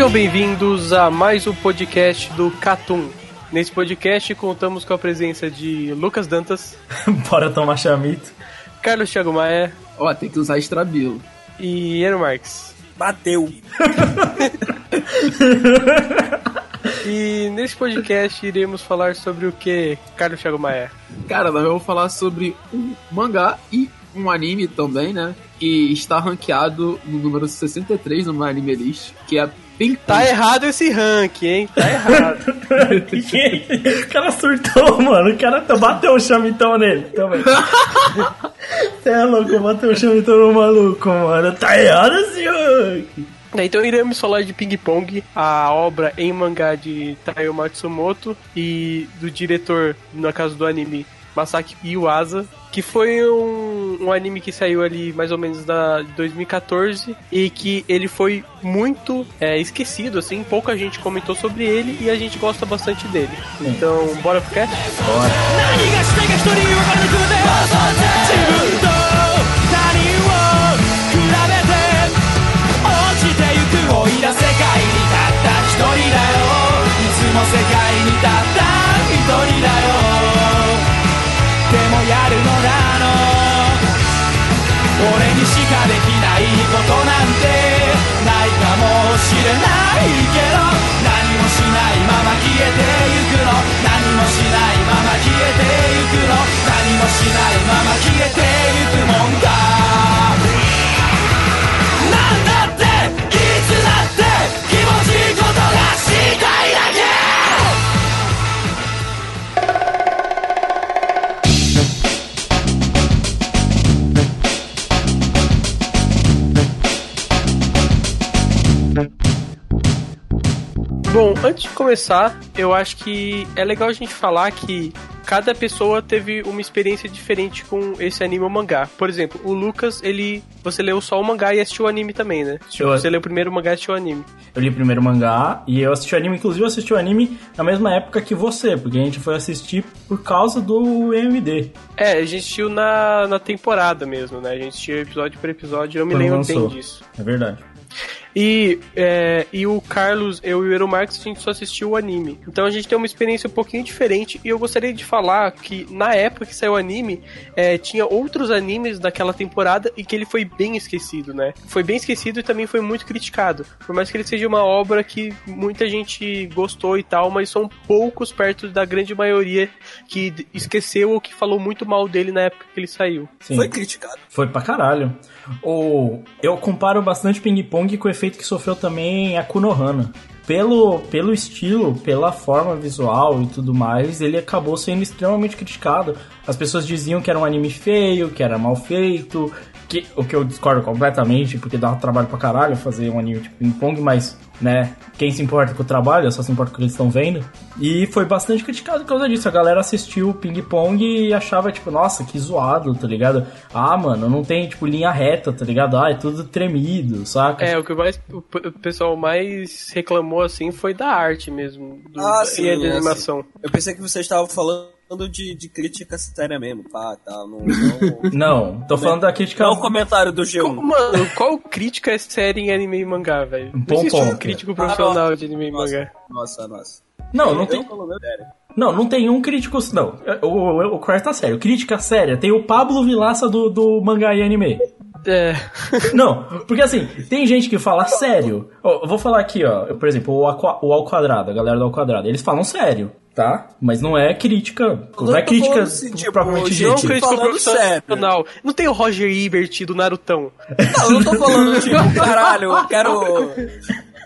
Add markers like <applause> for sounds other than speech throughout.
Sejam bem-vindos a mais um podcast do Catum. Nesse podcast contamos com a presença de Lucas Dantas. <laughs> Bora tomar chamito. Carlos Thiago Maia. Ó, oh, tem que usar estrabilo. E Eno Marques. Bateu. <laughs> e nesse podcast iremos falar sobre o que, Carlos Thiago Maia? Cara, nós vamos falar sobre um mangá e um anime também, né? Que está ranqueado no número 63 no My Anime List, que é Tá errado esse rank, hein? Tá errado. <laughs> o cara surtou, mano. O cara bateu o chamitão nele também. Você <laughs> é louco, bateu o chamitão no maluco, mano. Tá errado esse rank. Então iremos falar de Ping Pong, a obra em mangá de Taiyo Matsumoto e do diretor, no caso do anime, Masaki Iwasa, que foi um, um anime que saiu ali mais ou menos da 2014 e que ele foi muito é, esquecido, assim, pouca gente comentou sobre ele e a gente gosta bastante dele. Então, bora pro cast? Bora! もやるのだの。俺にしかできないことなんてないかもしれないけど。何もしないまま消えてゆくの。何もしないまま消えてゆくの。何もしないまま消えてゆくもんだなんだって。いつだって。気持ちいいことがしたい Bom, antes de começar, eu acho que é legal a gente falar que cada pessoa teve uma experiência diferente com esse anime ou mangá. Por exemplo, o Lucas, ele. Você leu só o mangá e assistiu o anime também, né? Eu... Você leu o primeiro mangá e assistiu o anime. Eu li o primeiro mangá e eu assisti o anime, inclusive eu assisti o anime na mesma época que você, porque a gente foi assistir por causa do MD. É, a gente assistiu na, na temporada mesmo, né? A gente assistiu episódio por episódio, eu me Quando lembro lançou. bem disso. É verdade. E, é, e o Carlos, eu e o Eero Marx, a gente só assistiu o anime. Então a gente tem uma experiência um pouquinho diferente. E eu gostaria de falar que na época que saiu o anime, é, tinha outros animes daquela temporada e que ele foi bem esquecido, né? Foi bem esquecido e também foi muito criticado. Por mais que ele seja uma obra que muita gente gostou e tal, mas são poucos perto da grande maioria que esqueceu ou que falou muito mal dele na época que ele saiu. Sim. Foi criticado. Foi pra caralho. O, eu comparo bastante Ping Pong com o efeito que sofreu também a Kunohana. Pelo, pelo estilo, pela forma visual e tudo mais, ele acabou sendo extremamente criticado. As pessoas diziam que era um anime feio, que era mal feito, que, o que eu discordo completamente, porque dá um trabalho pra caralho fazer um anime tipo Ping Pong, mas, né, quem se importa com o trabalho, só se importa com o que eles estão vendo. E foi bastante criticado por causa disso. A galera assistiu o Ping Pong e achava, tipo, nossa, que zoado, tá ligado? Ah, mano, não tem, tipo, linha reta, tá ligado? Ah, é tudo tremido, saca? É, o que mais, o pessoal mais reclamou, assim, foi da arte mesmo. Do, ah, sim, e de animação. Assim, eu pensei que você estava falando de, de crítica séria mesmo, pá, tá? Não, <laughs> não, não tô falando da crítica. Não o comentário do G1. Qual, mano, qual crítica é séria em anime e mangá, velho? Um bom ponto. um crítico profissional ah, de anime e mangá. Nossa, nossa. Não, não tem. Não, não tem um crítico. Não, o, o, o tá sério. Crítica séria. Tem o Pablo Vilaça do, do mangá e anime. É. <laughs> Não, porque assim, tem gente que fala sério. Eu vou falar aqui, ó. Por exemplo, o, Ao Quadrado, a galera do Ao Quadrado. Eles falam sério, tá? Mas não é crítica. Não é crítica assim, tipo, propriamente gente, Não dita. crítico falando sério. profissional. Não tem o Roger Ebert do Narutão. Não, eu não tô falando, tipo, <laughs> caralho, eu quero.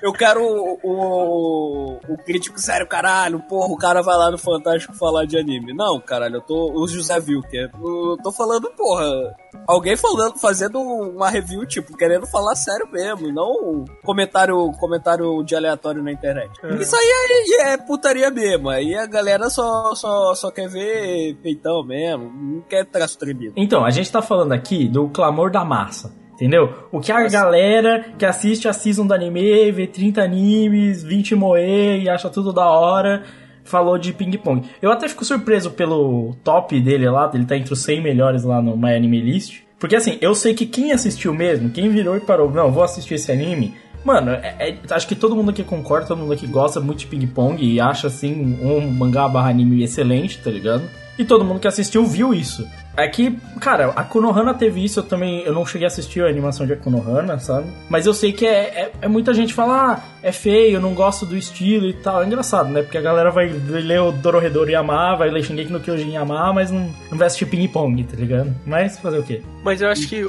Eu quero o, o, o crítico sério, caralho, porra, o cara vai lá no Fantástico falar de anime. Não, caralho, eu tô. O José Wilker. Eu tô falando, porra. Alguém falando, fazendo uma review, tipo, querendo falar sério mesmo, e não comentário, comentário de aleatório na internet. Isso aí é, é putaria mesmo. Aí a galera só, só, só quer ver peitão mesmo, não quer traço tremido. Então, a gente tá falando aqui do clamor da massa. Entendeu? O que a galera que assiste a season do anime, vê 30 animes, 20 moe e acha tudo da hora, falou de ping pong. Eu até fico surpreso pelo top dele lá, ele tá entre os 100 melhores lá no My Anime List. Porque assim, eu sei que quem assistiu mesmo, quem virou e parou, não, vou assistir esse anime. Mano, é- é- acho que todo mundo aqui concorda, todo mundo aqui gosta muito de ping pong e acha assim um mangá barra anime excelente, tá ligado? E todo mundo que assistiu viu isso. É que, cara, a Konohana teve isso, eu também, eu não cheguei a assistir a animação de Konohana, sabe? Mas eu sei que é, é, é muita gente fala, ah, é feio, não gosto do estilo e tal. É engraçado, né? Porque a galera vai ler o Dorohedoro Yama, vai ler Shingeki no Kyojin Yama, mas não, não vai assistir ping pong, tá ligado? Mas fazer o quê? Mas eu acho que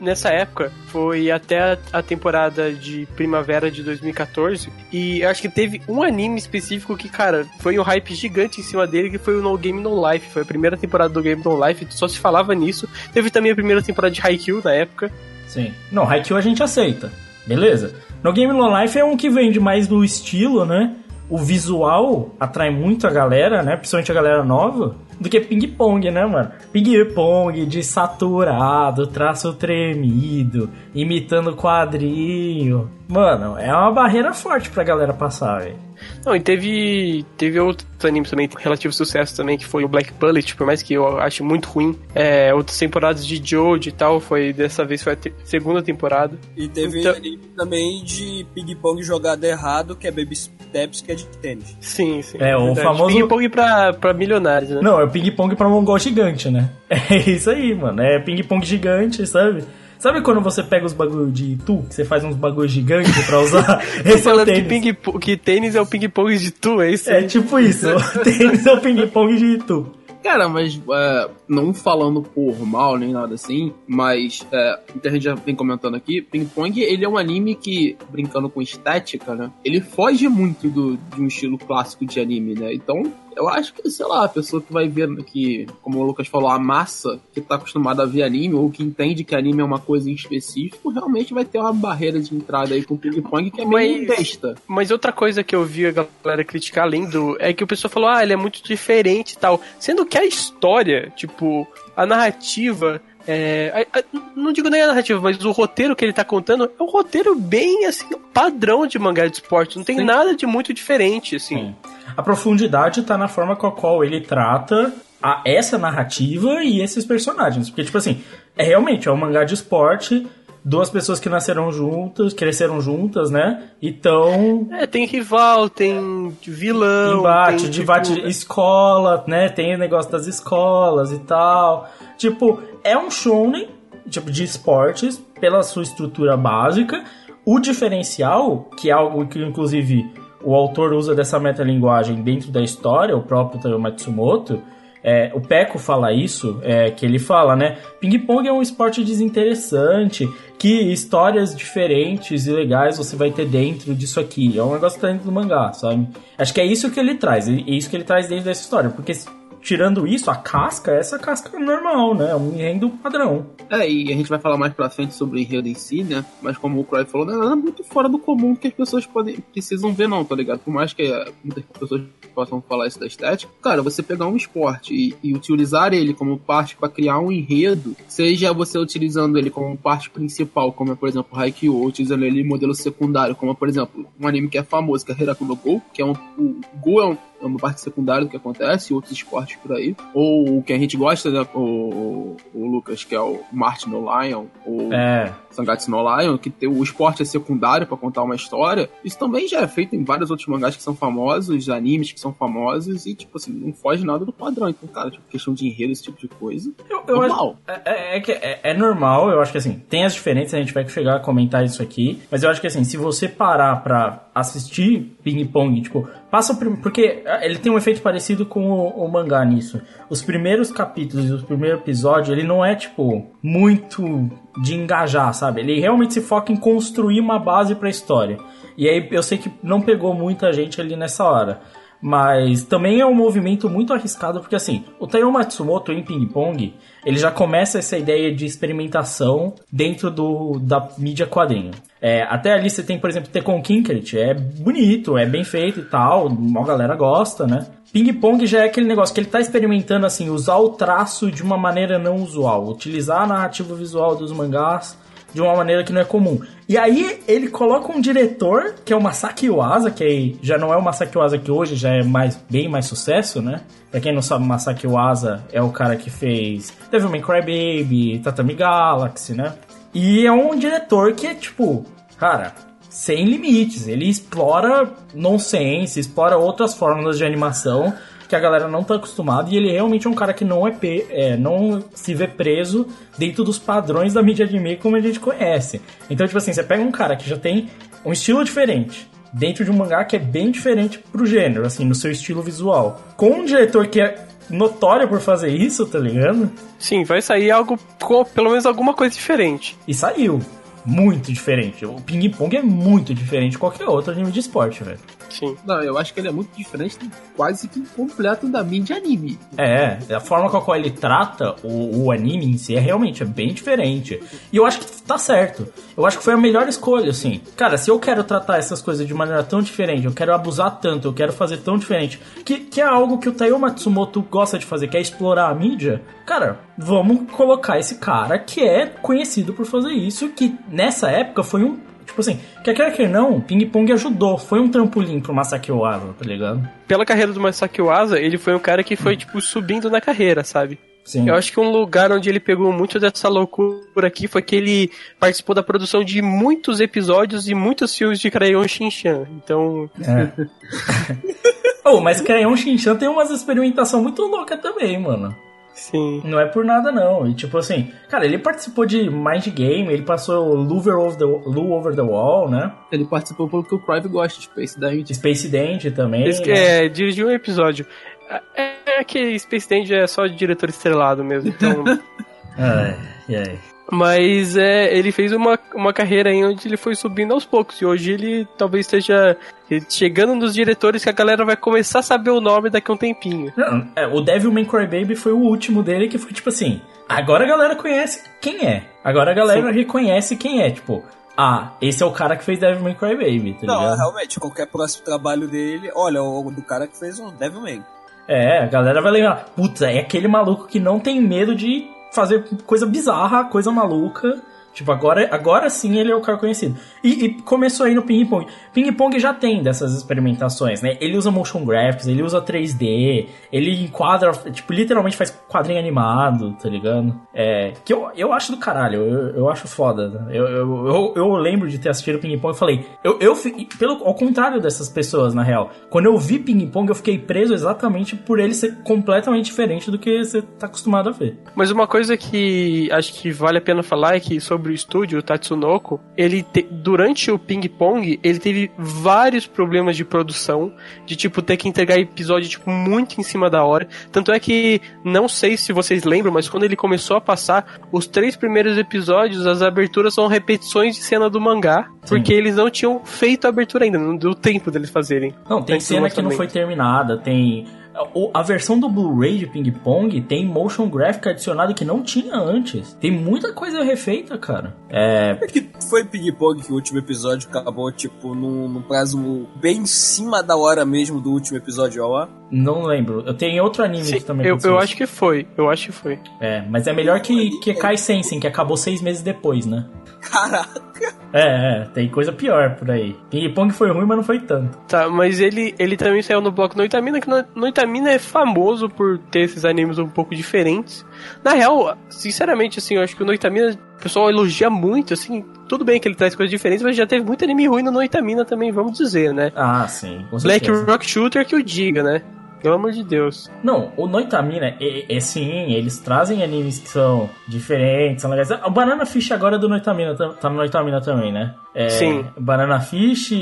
nessa época foi até a temporada de primavera de 2014 e eu acho que teve um anime específico que, cara, foi um hype gigante em cima dele que foi o No Game No Life. Foi a primeira temporada do Game No Life, só se falava nisso. Teve também a primeira temporada de Haikyuu na época. Sim. Não, Haikyuu a gente aceita. Beleza? No Game No Life é um que vende mais do estilo, né? O visual atrai muito a galera, né? Principalmente a galera nova. Do que ping-pong, né, mano? Ping-pong de saturado, traço tremido, imitando quadrinho. Mano, é uma barreira forte pra galera passar, velho. Não, e teve, teve outros animes também, relativo sucesso também, que foi o Black Bullet, por mais que eu ache muito ruim. É, outras temporadas de Jojo e tal, foi dessa vez foi a te- segunda temporada. E teve Então- anime também de ping-pong jogado errado, que é Baby Steps, que é de tênis. Sim, sim. É, o verdade. famoso- Ping-pong pra, pra milionários, né? Não, é ping-pong pra mongol gigante, né? <laughs> É isso aí, mano. É ping-pong gigante, sabe? Sabe quando você pega os bagulho de tu, que você faz uns bagulho gigantes pra usar? Tô <laughs> Esse é o falando que, tênis. ping, que tênis é o ping-pong de tu, é isso? É tipo isso. <laughs> <laughs> tênis é o ping-pong de tu. Cara, mas é, não falando por mal nem nada assim, mas é, o que a gente já vem comentando aqui, Ping Pong ele é um anime que, brincando com estética, né? Ele foge muito do, de um estilo clássico de anime, né? Então, eu acho que, sei lá, a pessoa que vai ver que, como o Lucas falou, a massa que tá acostumada a ver anime, ou que entende que anime é uma coisa em específico, realmente vai ter uma barreira de entrada aí com o Ping Pong que é meio Mas- besta. Mas outra coisa que eu vi a galera criticar além do. é que o pessoal falou, ah, ele é muito diferente e tal. Sendo que a história, tipo, a narrativa. É, não digo nem a narrativa, mas o roteiro que ele tá contando é um roteiro bem, assim, padrão de mangá de esporte. Não tem Sim. nada de muito diferente, assim. Sim. A profundidade tá na forma com a qual ele trata a, essa narrativa e esses personagens. Porque, tipo assim, é realmente é um mangá de esporte, duas pessoas que nasceram juntas, cresceram juntas, né? E tão É, tem rival, tem vilão. embate, tem, debate tipo, escola, né? Tem o negócio das escolas e tal. Tipo, é um shonen, tipo, de esportes, pela sua estrutura básica. O diferencial, que é algo que, inclusive, o autor usa dessa metalinguagem dentro da história, o próprio Taro Matsumoto, é, o Peco fala isso, é, que ele fala, né? Ping-pong é um esporte desinteressante, que histórias diferentes e legais você vai ter dentro disso aqui. É um negócio que tá dentro do mangá, sabe? Acho que é isso que ele traz, é isso que ele traz dentro dessa história, porque tirando isso, a casca, essa casca é normal, né? É um enredo padrão. É, e a gente vai falar mais pra frente sobre o enredo em si, né? Mas como o Croy falou, não é nada muito fora do comum que as pessoas podem, precisam ver, não, tá ligado? Por mais que eh, muitas pessoas possam falar isso da estética, cara, você pegar um esporte e, e utilizar ele como parte pra criar um enredo, seja você utilizando ele como parte principal, como é, por exemplo, Haikyuu, ou utilizando ele modelo secundário, como é, por exemplo, um anime que é famoso, que é Hiraku no Go, que é um. O Go é um é uma parte secundária do que acontece, outros esportes por aí. Ou o que a gente gosta, né? O, o, o Lucas, que é o Martin O'Lion, ou É. Sangatsu no Lion, que tem, o esporte é secundário pra contar uma história. Isso também já é feito em vários outros mangás que são famosos, animes que são famosos, e, tipo assim, não foge nada do padrão. Então, cara, tipo, questão de enredo, esse tipo de coisa. Eu, eu acho, Normal. é, é, é que é, é normal, eu acho que assim, tem as diferenças, a gente vai chegar a comentar isso aqui, mas eu acho que assim, se você parar pra assistir Ping Pong, tipo, passa o prim... porque ah, ele tem um efeito parecido com o, o mangá nisso. Os primeiros capítulos e o primeiro episódio, ele não é, tipo, muito de engajar, sabe? Ele realmente se foca em construir uma base pra história. E aí eu sei que não pegou muita gente ali nessa hora. Mas também é um movimento muito arriscado, porque assim, o Taiyo Matsumoto em Ping Pong, ele já começa essa ideia de experimentação dentro do, da mídia quadrinho. É, até ali você tem, por exemplo, Tekken Kinkert, é bonito, é bem feito e tal, a galera gosta, né? Ping Pong já é aquele negócio que ele tá experimentando, assim, usar o traço de uma maneira não usual, utilizar a narrativa visual dos mangás de uma maneira que não é comum. E aí ele coloca um diretor, que é o Masaki Uasa, que aí já não é o Masaki Uasa que hoje já é mais, bem mais sucesso, né? Pra quem não sabe, Masaki Uasa é o cara que fez Devilman Crybaby, Tatami Galaxy, né? E é um diretor que é tipo, cara, sem limites. Ele explora nonsense, explora outras fórmulas de animação que a galera não tá acostumada e ele realmente é um cara que não é, é, não se vê preso dentro dos padrões da mídia anime como a gente conhece. Então, tipo assim, você pega um cara que já tem um estilo diferente dentro de um mangá que é bem diferente pro gênero, assim, no seu estilo visual. Com um diretor que é notório por fazer isso, tá ligado? Sim, vai sair algo, com pelo menos alguma coisa diferente. E saiu. Muito diferente. O ping-pong é muito diferente de qualquer outro anime de esporte, velho. Sim. Não, eu acho que ele é muito diferente, quase que completo da mídia anime. É, a forma com a qual ele trata o, o anime em si é realmente é bem diferente. E eu acho que tá certo. Eu acho que foi a melhor escolha, assim. Cara, se eu quero tratar essas coisas de maneira tão diferente, eu quero abusar tanto, eu quero fazer tão diferente, que, que é algo que o Taiyo Matsumoto gosta de fazer, que é explorar a mídia, cara, vamos colocar esse cara que é conhecido por fazer isso, que nessa época foi um. Tipo assim, quer quer que não, Ping Pong ajudou, foi um trampolim pro Masaki Oasa, tá ligado? Pela carreira do Masaki Uasa, ele foi um cara que foi, tipo, subindo na carreira, sabe? Sim. Eu acho que um lugar onde ele pegou muito dessa loucura aqui foi que ele participou da produção de muitos episódios e muitos filmes de Crayon Shinchan. Então, É. <laughs> oh, mas Crayon Shinchan tem umas experimentações muito loucas também, mano. Sim. Não é por nada, não. E tipo assim, cara, ele participou de Mind Game, ele passou Lover Over the, Lou Over the Wall, né? Ele participou pelo que o Crive gosta, Space Dante. Space Dente também. Esse, né? é, dirigiu um episódio. É, é que Space Dandy é só de diretor estrelado mesmo, então. <laughs> Ai, ai. Mas é, ele fez uma, uma carreira aí onde ele foi subindo aos poucos. E hoje ele talvez esteja chegando nos diretores que a galera vai começar a saber o nome daqui a um tempinho. Não, é, o Devilman Crybaby foi o último dele que foi tipo assim. Agora a galera conhece quem é. Agora a galera reconhece quem é. Tipo, ah, esse é o cara que fez Devilman Crybaby, tá Não, ligado? realmente, qualquer próximo trabalho dele, olha, o do cara que fez o Devilman. É, a galera vai lembrar. Putz, é aquele maluco que não tem medo de fazer coisa bizarra, coisa maluca. Tipo, agora, agora sim ele é o cara conhecido. E, e começou aí no Ping Pong. Ping Pong já tem dessas experimentações, né? Ele usa motion graphics, ele usa 3D, ele enquadra, tipo, literalmente faz quadrinho animado, tá ligado? É, que eu, eu acho do caralho, eu, eu acho foda. né? Eu, eu, eu, eu lembro de ter assistido Ping Pong e falei, eu, eu pelo, ao contrário dessas pessoas, na real, quando eu vi Ping Pong eu fiquei preso exatamente por ele ser completamente diferente do que você tá acostumado a ver. Mas uma coisa que acho que vale a pena falar é que sobre o estúdio, o Tatsunoko, ele te- durante o Ping Pong, ele teve vários problemas de produção, de tipo ter que entregar episódio tipo muito em cima da hora. Tanto é que não sei se vocês lembram, mas quando ele começou a passar os três primeiros episódios, as aberturas são repetições de cena do mangá, porque eles não tinham feito a abertura ainda, não deu tempo deles fazerem. Não, tem cena que não foi terminada, tem. A versão do Blu-ray de Ping Pong tem motion graphic adicionado que não tinha antes. Tem muita coisa refeita, cara. É. É que foi Ping Pong que o último episódio acabou, tipo, num, num prazo bem em cima da hora mesmo do último episódio ao ar. Não lembro. Eu tenho outro anime Sim, que também eu, eu acho que foi, eu acho que foi. É, mas é melhor que, que Kai Sensen, que acabou seis meses depois, né? Caraca! É, é, tem coisa pior por aí. Ping Pong foi ruim, mas não foi tanto. Tá, mas ele, ele também saiu no bloco Noitamina, que no- Noitamina é famoso por ter esses animes um pouco diferentes. Na real, sinceramente, assim, eu acho que o Noitamina, o pessoal elogia muito, assim, tudo bem que ele traz coisas diferentes, mas já teve muito anime ruim no Noitamina também, vamos dizer, né? Ah, sim. Black. Rock Shooter que o diga, né? Pelo amor de Deus. Não, o Noitamina, é, é sim, eles trazem animes que são diferentes, são legais. O Banana Fish agora é do Noitamina, tá tá no Noitamina também, né? É, Sim. Banana Fish,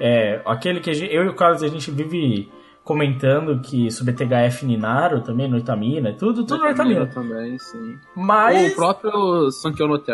é, aquele que a gente- eu e o Carlos a gente vive comentando que sobre THF Ninaro também, Noitamina, tudo, tudo Noitamina. também, sim. Mas... O próprio Sankyo no que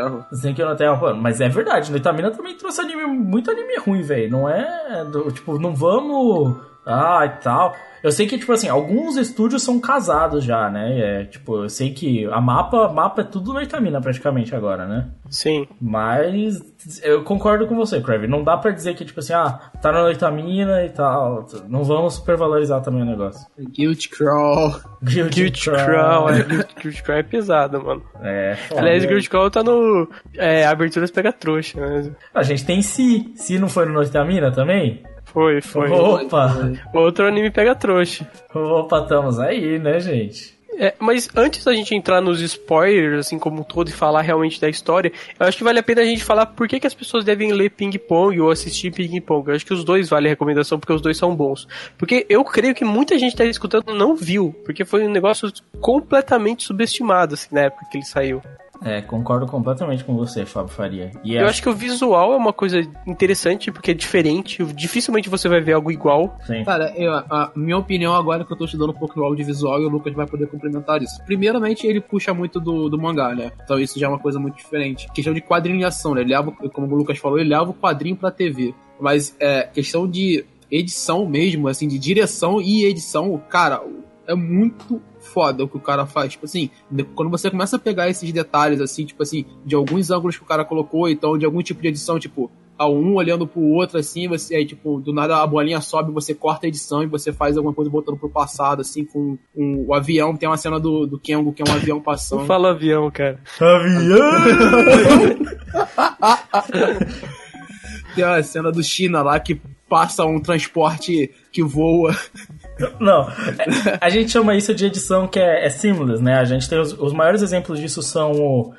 eu não tenha. pô, Mas é verdade, Noitamina também trouxe anime, muito anime ruim, velho. Não é. do- tipo, não vamos. Ah, e tal. Eu sei que, tipo assim, alguns estúdios são casados já, né? É, tipo, eu sei que a mapa, mapa é tudo Noitamina praticamente agora, né? Sim. Mas eu concordo com você, Crave. Não dá pra dizer que, tipo assim, ah, tá na Noitamina e tal. Não vamos supervalorizar também o negócio. Guilt Crawl. Guild Crawl, é, Guild- Guild Crawl é pesado, mano. É, foda. Aliás, Guild Crawl tá no. É, Aberturas Pega Trouxa, né? A gente tem Si. Si não foi no Noitamina também? Foi, foi. Opa! Outro anime Pega Trouxa. Opa, estamos aí, né, gente? É, mas antes da gente entrar nos spoilers, assim como um todo, e falar realmente da história, eu acho que vale a pena a gente falar por que, que as pessoas devem ler Ping Pong ou assistir Ping Pong. Eu acho que os dois valem a recomendação, porque os dois são bons. Porque eu creio que muita gente tá escutando não viu, porque foi um negócio completamente subestimado, assim, na época que ele saiu. É, concordo completamente com você, Fábio Faria. E Eu acho que o visual é uma coisa interessante, porque é diferente, dificilmente você vai ver algo igual. Sim. Cara, eu- a minha opinião agora é que eu tô estudando um pouco do audiovisual e o Lucas vai poder complementar isso. Primeiramente, ele puxa muito do, do mangá, né? Então isso já é uma coisa muito diferente. Questão de quadrinhação, né? Ele leva, como o Lucas falou, ele leva o quadrinho pra TV. Mas é questão de edição mesmo, assim, de direção e edição, cara, é muito foda o que o cara faz. Tipo assim, quando você começa a pegar esses detalhes, assim, tipo assim, de alguns ângulos que o cara colocou, então de algum tipo de edição, tipo, a um olhando pro outro, assim, você aí, tipo, do nada a bolinha sobe, você corta a edição e você faz alguma coisa voltando pro passado, assim, com, com o avião. Tem uma cena do, do Kengo, que é um avião passando. Fala avião, cara. Avião! <laughs> Tem uma cena do China lá que passa um transporte que voa. <laughs> Não, a gente chama isso de edição que é, é seamless, né? A gente tem os, os maiores exemplos disso são o.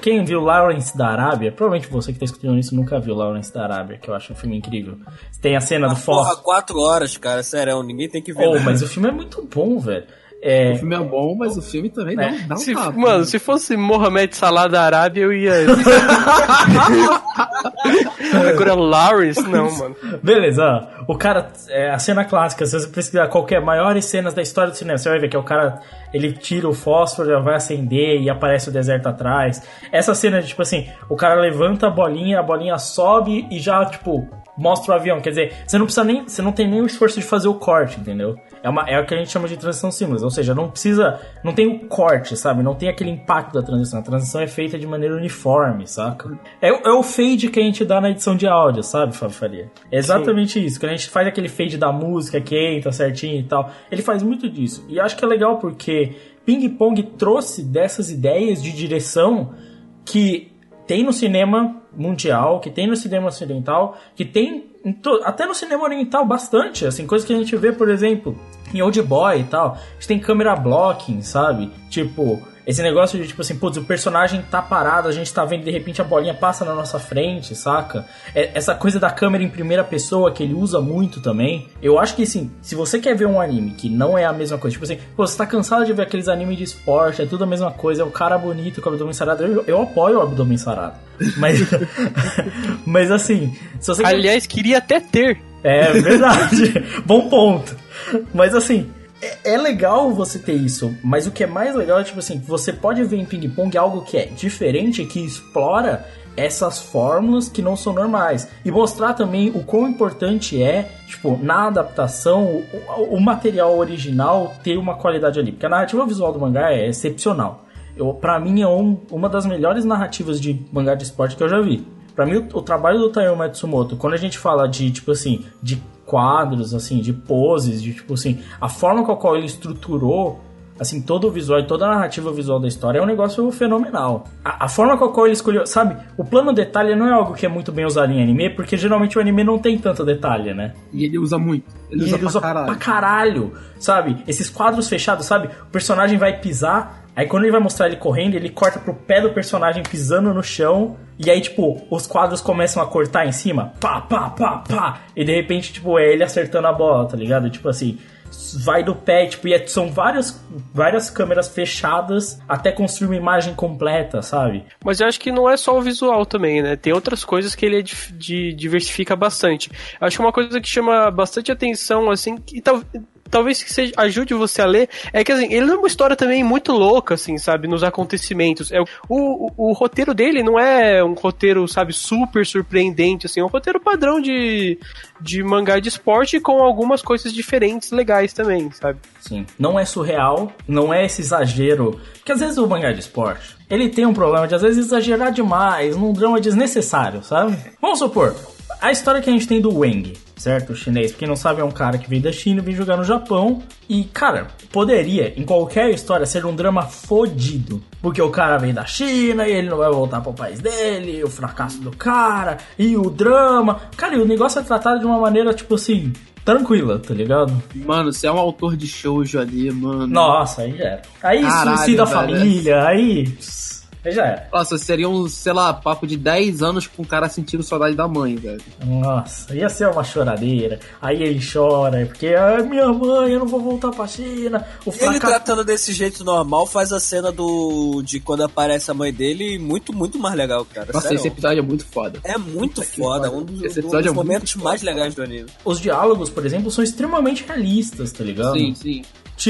Quem viu Lawrence da Arábia? Provavelmente você que tá escutando isso nunca viu Lawrence da Arábia, que eu acho um filme incrível. Tem a cena do Porra, Fox. quatro horas, cara, sério, ninguém tem que ver. Oh, né? mas o filme é muito bom, velho. É, O filme é bom, mas o filme também dá, um- dá um Se- tapa. mano, se fosse Mohamed Salah da Arábia, eu ia. <laughs> Agora, Lawrence, não, mano. Beleza, ó. o cara, é, a cena clássica, se você pesquisar qualquer maiores cenas da história do cinema, você vai ver que é o cara, ele tira o fósforo, já vai acender e aparece o deserto atrás. Essa cena de, tipo assim, o cara levanta a bolinha, a bolinha sobe e já, tipo, mostra o avião. Quer dizer, você não precisa nem, você não tem nem o esforço de fazer o corte, entendeu? É, uma, é o que a gente chama de transição simples, ou seja, não precisa, não tem o corte, sabe? Não tem aquele impacto da transição. A transição é feita de maneira uniforme, saca? É, o- é o fade que a gente dá na edição de áudio, sabe, Fábio Faria? É exatamente isso. Quando a gente faz aquele fade da música que entra certinho e tal, ele faz muito disso. E acho que é legal porque Ping Pong trouxe dessas ideias de direção que tem no cinema mundial, que tem no cinema ocidental, que tem até no cinema oriental bastante, assim, coisas que a gente vê, por exemplo, em Old Boy e tal. A gente tem câmera blocking, sabe? Tipo, esse negócio de tipo assim, putz, o personagem tá parado, a gente tá vendo de repente a bolinha passa na nossa frente, saca? É- essa coisa da câmera em primeira pessoa que ele usa muito também. Eu acho que assim, se você quer ver um anime que não é a mesma coisa, tipo assim, pô, você tá cansado de ver aqueles animes de esporte, é tudo a mesma coisa, é o cara bonito com o abdômen sarado, eu, eu apoio o abdômen sarado. Mas, <laughs> <laughs> mas assim, se você quer Aliás, queria até ter. é verdade. <laughs> Bom ponto. Mas assim, é, é legal você ter isso. Mas o que é mais legal é, tipo assim, você pode ver em ping-pong algo que é diferente, que explora essas fórmulas que não são normais. E mostrar também o quão importante é, tipo, na adaptação, o, o material original ter uma qualidade ali. Porque a narrativa visual do mangá é excepcional. Eu, pra mim, é um- uma das melhores narrativas de mangá de esporte que eu já vi. Pra mim, o, o trabalho do Taiyo Matsumoto, quando a gente fala de, tipo assim, de quadros, assim, de poses, de, tipo assim, a forma com a qual ele estruturou Assim, todo o visual e toda a narrativa visual da história é um negócio fenomenal. A, a forma com a qual ele escolheu, sabe? O plano detalhe não é algo que é muito bem usado em anime, porque geralmente o anime não tem tanto detalhe, né? E ele usa muito. Ele usa ele pra usa caralho. pra caralho, sabe? Esses quadros fechados, sabe? O personagem vai pisar, aí quando ele vai mostrar ele correndo, ele corta pro pé do personagem pisando no chão, e aí, tipo, os quadros começam a cortar em cima, pá, pá, pá, pá, e de repente, tipo, é ele acertando a bola, tá ligado? Tipo assim, vai do pé, tipo, e é- são várias, várias câmeras fechadas até construir uma imagem completa, sabe? Mas eu acho que não é só o visual também, né? Tem outras coisas que ele é dif- de- diversifica bastante. Acho que uma coisa que chama bastante atenção, assim, que tal- talvez que seja, ajude você a ler, é que assim, ele é uma história também muito louca, assim, sabe, nos acontecimentos. É, o, o, o roteiro dele não é um roteiro, sabe, super surpreendente, assim, é um roteiro padrão de, de mangá de esporte com algumas coisas diferentes, legais também, sabe? Sim. Não é surreal, não é esse exagero. Porque às vezes o mangá de esporte, ele tem um problema de às vezes exagerar demais, num drama desnecessário, sabe? Vamos supor, a história que a gente tem do Wang, certo? O chinês, pra quem não sabe, é um cara que veio da China e veio jogar no Japão. E, cara, poderia, em qualquer história, ser um drama fodido. Porque o cara veio da China e ele não vai voltar pro país dele, o fracasso do cara, e o drama. Cara, e o negócio é tratado de uma maneira, tipo assim, tranquila, tá ligado? Mano, você é um autor de shoujo ali, mano. Nossa, aí já era. Aí Caralho, suicida a família, aí. Já era. Nossa, seria um, sei lá, papo de 10 anos com o cara sentindo saudade da mãe, velho. Nossa, ia ser uma choradeira. Aí ele chora, porque, ai, minha mãe, eu não vou voltar pra China. O Ele tratando desse jeito normal faz a cena do de quando aparece a mãe dele muito, muito mais legal, cara. Nossa, Sério. esse episódio é muito foda. É muito foda, um dos, Esse um dos é muito momentos foda. mais legais do anime. Os diálogos, por exemplo, são extremamente realistas, tá ligado? Sim, sim.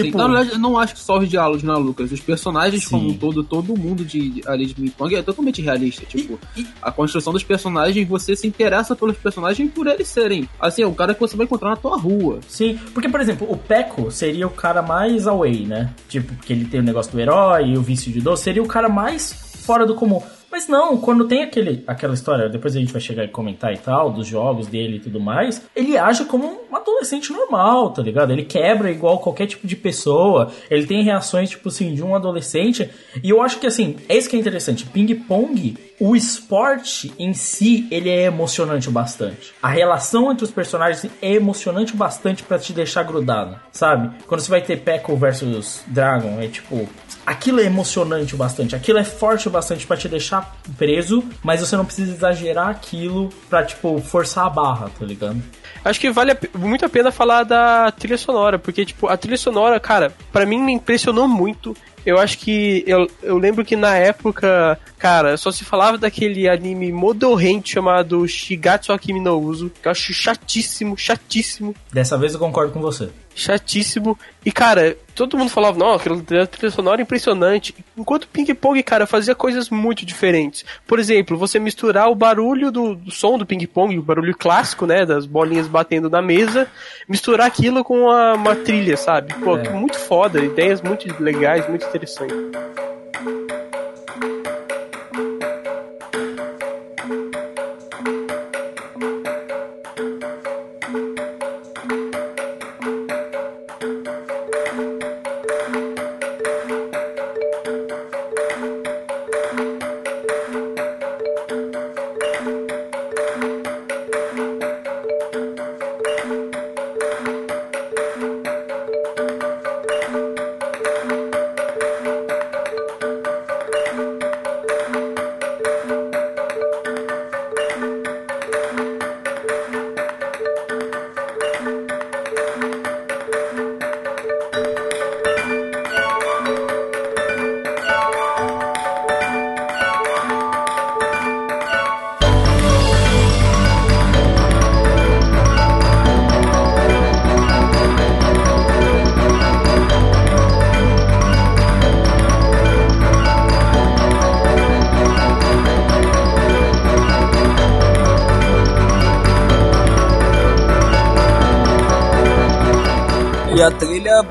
Tipo, Sim, Na verdade, eu não acho que só os diálogos, né, Lucas? Os personagens Sim. como um todo, todo mundo de, ali de Ping Pong é totalmente realista. Tipo, e- a construção dos personagens, você se interessa pelos personagens por eles serem. Assim, é o cara que você vai encontrar na tua rua. Sim, porque, por exemplo, o Peco seria o cara mais away, né? Tipo, porque ele tem o negócio do herói e o vício de dor, seria o cara mais fora do comum. Mas não, quando tem aquele, aquela história, depois a gente vai chegar e comentar e tal, dos jogos dele e tudo mais, ele age como um adolescente normal, tá ligado? Ele quebra igual qualquer tipo de pessoa, ele tem reações, tipo assim, de um adolescente, e eu acho que, assim, é isso que é interessante, ping-pong, o esporte em si, ele é emocionante bastante. A relação entre os personagens é emocionante bastante pra te deixar grudado, sabe? Quando você vai ter Peco versus Dragon, é tipo, aquilo é emocionante bastante, aquilo é forte bastante pra te deixar preso, mas você não precisa exagerar aquilo pra, tipo, forçar a barra, tá ligado? Acho que vale muito a pena falar da trilha sonora, porque, tipo, a trilha sonora, cara, pra mim me impressionou muito. Eu acho que. Eu, eu lembro que na época, cara, só se falava daquele anime modorrente chamado Shigatsu Akimi no Uso, que eu acho chatíssimo, chatíssimo, Dessa vez eu concordo com você. chatíssimo. E, cara, todo mundo falava, não, aquela trilha sonora é impressionante. Enquanto Ping Pong, cara, fazia coisas muito diferentes. Por exemplo, você misturar o barulho do, do som do Ping Pong, o barulho clássico, né, das bolinhas batendo na mesa, misturar aquilo com uma, uma trilha, sabe? Pô, É. muito foda, ideias muito legais, muito interessantes. E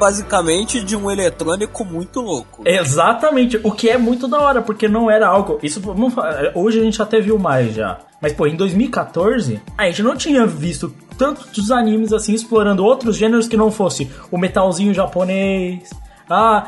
basicamente, de um eletrônico muito louco. Exatamente, o que é muito da hora, porque não era algo. Isso hoje a gente até viu mais já. Mas pô, em 2014, a gente não tinha visto tantos animes assim explorando outros gêneros que não fosse o metalzinho japonês, Ah,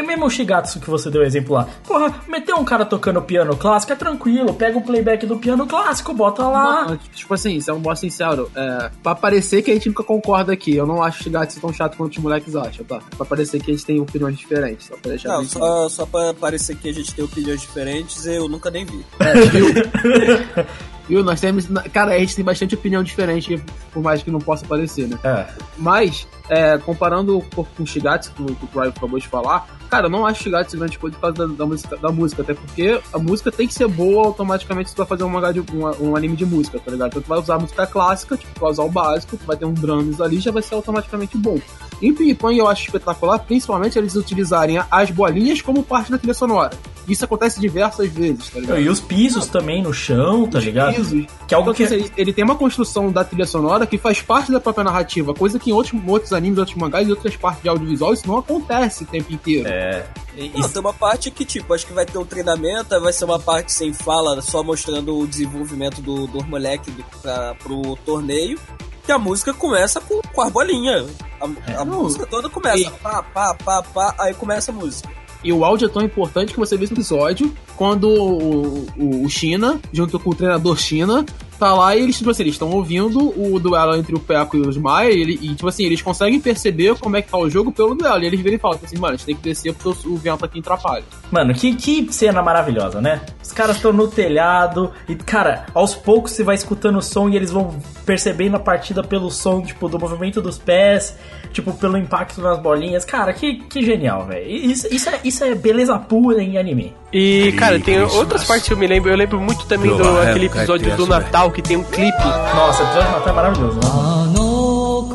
que, que mesmo o Shigatsu que você deu exemplo lá. Porra, meter um cara tocando piano clássico é tranquilo. Pega o playback do piano clássico, bota lá. Não, tipo assim, se é um boss sincero, é, pra parecer que a gente nunca concorda aqui, eu não acho o Shigatsu tão chato quanto os moleques acham, tá? Pra parecer que a gente tem opiniões diferentes, só pra deixar Não, claro. só, só pra parecer que a gente tem opiniões diferentes, eu nunca nem vi. É, viu? <laughs> Viu? Nós temos. Cara, a gente tem bastante opinião diferente, por mais que não possa parecer, né? É. Mas, é, comparando com com o Shigatsu, que o que o Ryan acabou de falar, cara, eu não acho Shigatsu grande coisa por causa da, da música, da música, até porque a música tem que ser boa automaticamente se tu vai fazer um, mangá de, um, um anime de música, tá ligado? Então tu vai usar música clássica, tipo, tu vai usar o básico, tu vai ter um drums ali, já vai ser automaticamente bom. Em Ping eu acho espetacular, principalmente eles utilizarem as bolinhas como parte da trilha sonora. Isso acontece diversas vezes, tá ligado? E os pisos também no chão, tá ligado? pisos. Que é algo Então, que. assim, ele, ele tem uma construção da trilha sonora que faz parte da própria narrativa, coisa que em outros, outros animes, outros mangás e outras partes de audiovisual isso não acontece o tempo inteiro. É. Não, e- tem uma parte que, tipo, acho que vai ter um treinamento, vai ser uma parte sem fala, só mostrando o desenvolvimento do, do moleque do, pra, pro torneio. Que a música começa com, com as bolinhas. A, a Não, música toda começa. e- Pá, pá, pá, pá, aí começa a música. E o áudio é tão importante que você vê no episódio quando o, o, o China, junto com o treinador China, tá lá e eles, tipo assim, eles estão ouvindo o duelo entre o Peco e o Smile e, e, tipo assim, eles conseguem perceber como é que tá o jogo pelo duelo. E eles viram e falam, tipo assim, mano, a gente tem que descer porque o vento aqui atrapalha. Mano, que, que cena maravilhosa, né? Os caras estão no telhado e, cara, aos poucos você vai escutando o som e eles vão percebendo a partida pelo som, tipo, do movimento dos pés, tipo, pelo impacto nas bolinhas. Cara, que, que genial, velho. Isso, isso, é, isso é beleza pura em anime. E, cara, tem outras partes que eu me lembro. Eu lembro muito também do aquele episódio do Natal que tem um clipe. Nossa, o episódio de Natal é maravilhoso, né? あの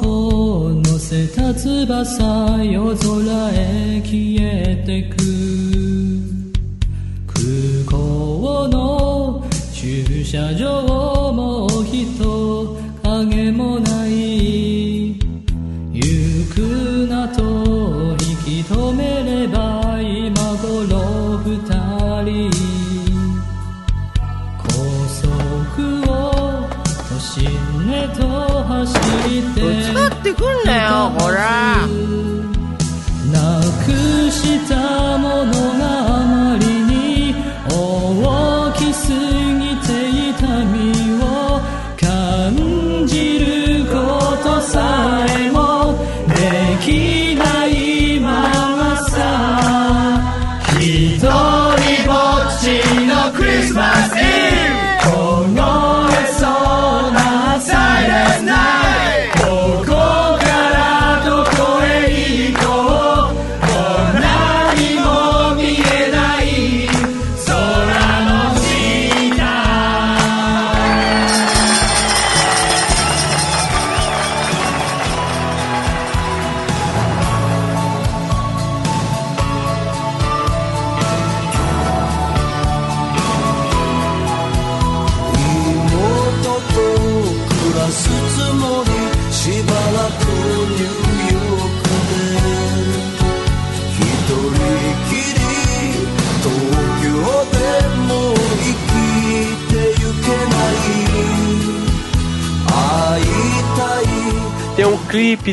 子を乗せた翼夜空へ消えてく空港の駐車場も人影もない へと走ってってくんなよほらなくしたものが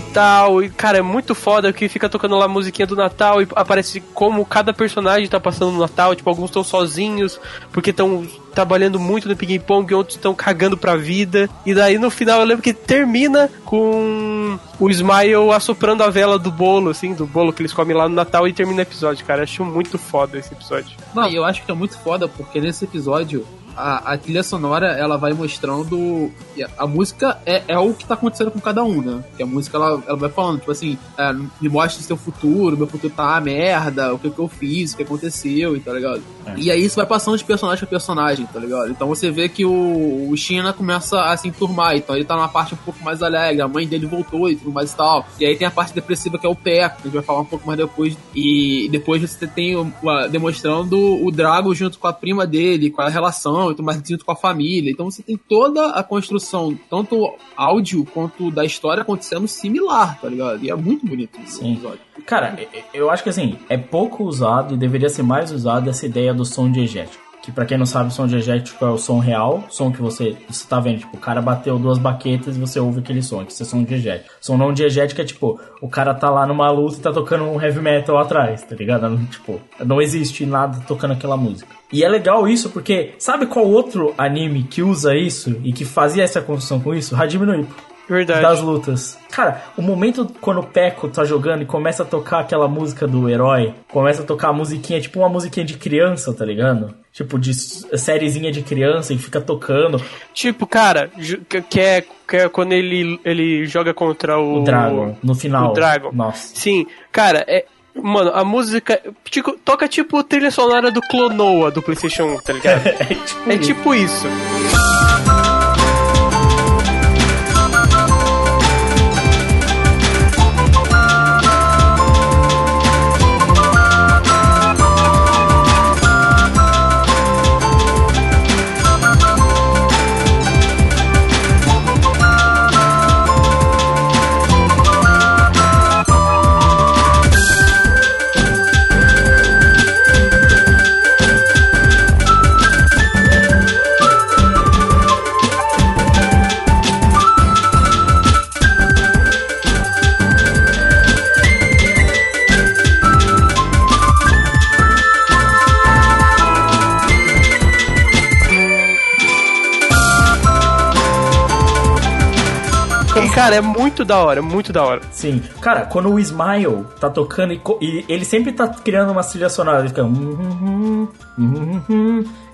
e tal. E, cara, é muito foda que fica tocando lá a musiquinha do Natal e aparece como cada personagem tá passando no Natal. Tipo, alguns estão sozinhos porque estão trabalhando muito no ping pong, outros estão cagando pra vida. E daí no final eu lembro que termina com o Smile assoprando a vela do bolo, assim, do bolo que eles comem lá no Natal e termina o episódio, cara. Acho muito foda esse episódio. Não, eu acho que é muito foda porque nesse episódio a, a trilha sonora ela vai mostrando. a, música é, é o que tá acontecendo com cada um, né? Que a música ela, ela vai falando, tipo assim, é, me mostra o seu futuro, meu futuro tá uma merda, o que, que eu fiz, o que aconteceu, e tá ligado? E aí isso vai passando de personagem pra personagem, tá ligado? Então você vê que o, o China começa a se enturmar, então ele tá numa parte um pouco mais alegre, a mãe dele voltou e tudo mais e tal. E aí tem a parte depressiva que é o Peco, que a gente vai falar um pouco mais depois. E depois você tem o- a- demonstrando o Drago junto com a prima dele, com a relação e tudo mais junto com a família. Então você tem toda a construção, tanto áudio quanto da história acontecendo similar, tá ligado? E é muito bonito esse Sim. episódio. Cara, e- e- eu acho que assim, é pouco usado e deveria ser mais usado essa ideia do som diegético. Que pra quem não sabe, o som diegético é o som real, som que você, você tá vendo, tipo, o cara bateu duas baquetas e você ouve aquele som, que isso é som diegético. Som não diegético é tipo, o cara tá lá numa luta e tá tocando um heavy metal atrás, tá ligado? Não, Tipo, não existe nada tocando aquela música. E é legal isso porque, sabe qual outro anime que usa isso e que fazia essa construção com isso? Hajime no Ippo Verdade. das lutas. Cara, o momento quando o Peco tá jogando e começa a tocar aquela música do herói, começa a tocar a musiquinha, tipo uma musiquinha de criança, tá ligado? Tipo de sériezinha de criança e fica tocando. Tipo, cara, que é, que é quando ele, ele joga contra o. O Dragon, no final. O Dragon. Nossa. Sim, cara, é. Mano, a música. Tipo, toca tipo trilha sonora do Clonoa do PlayStation 1, tá ligado? <laughs> É tipo É isso. tipo isso. Cara, é muito da hora, muito da hora. Sim. Cara, quando o Smile tá tocando e, e ele sempre tá criando uma trilha sonora, ele fica.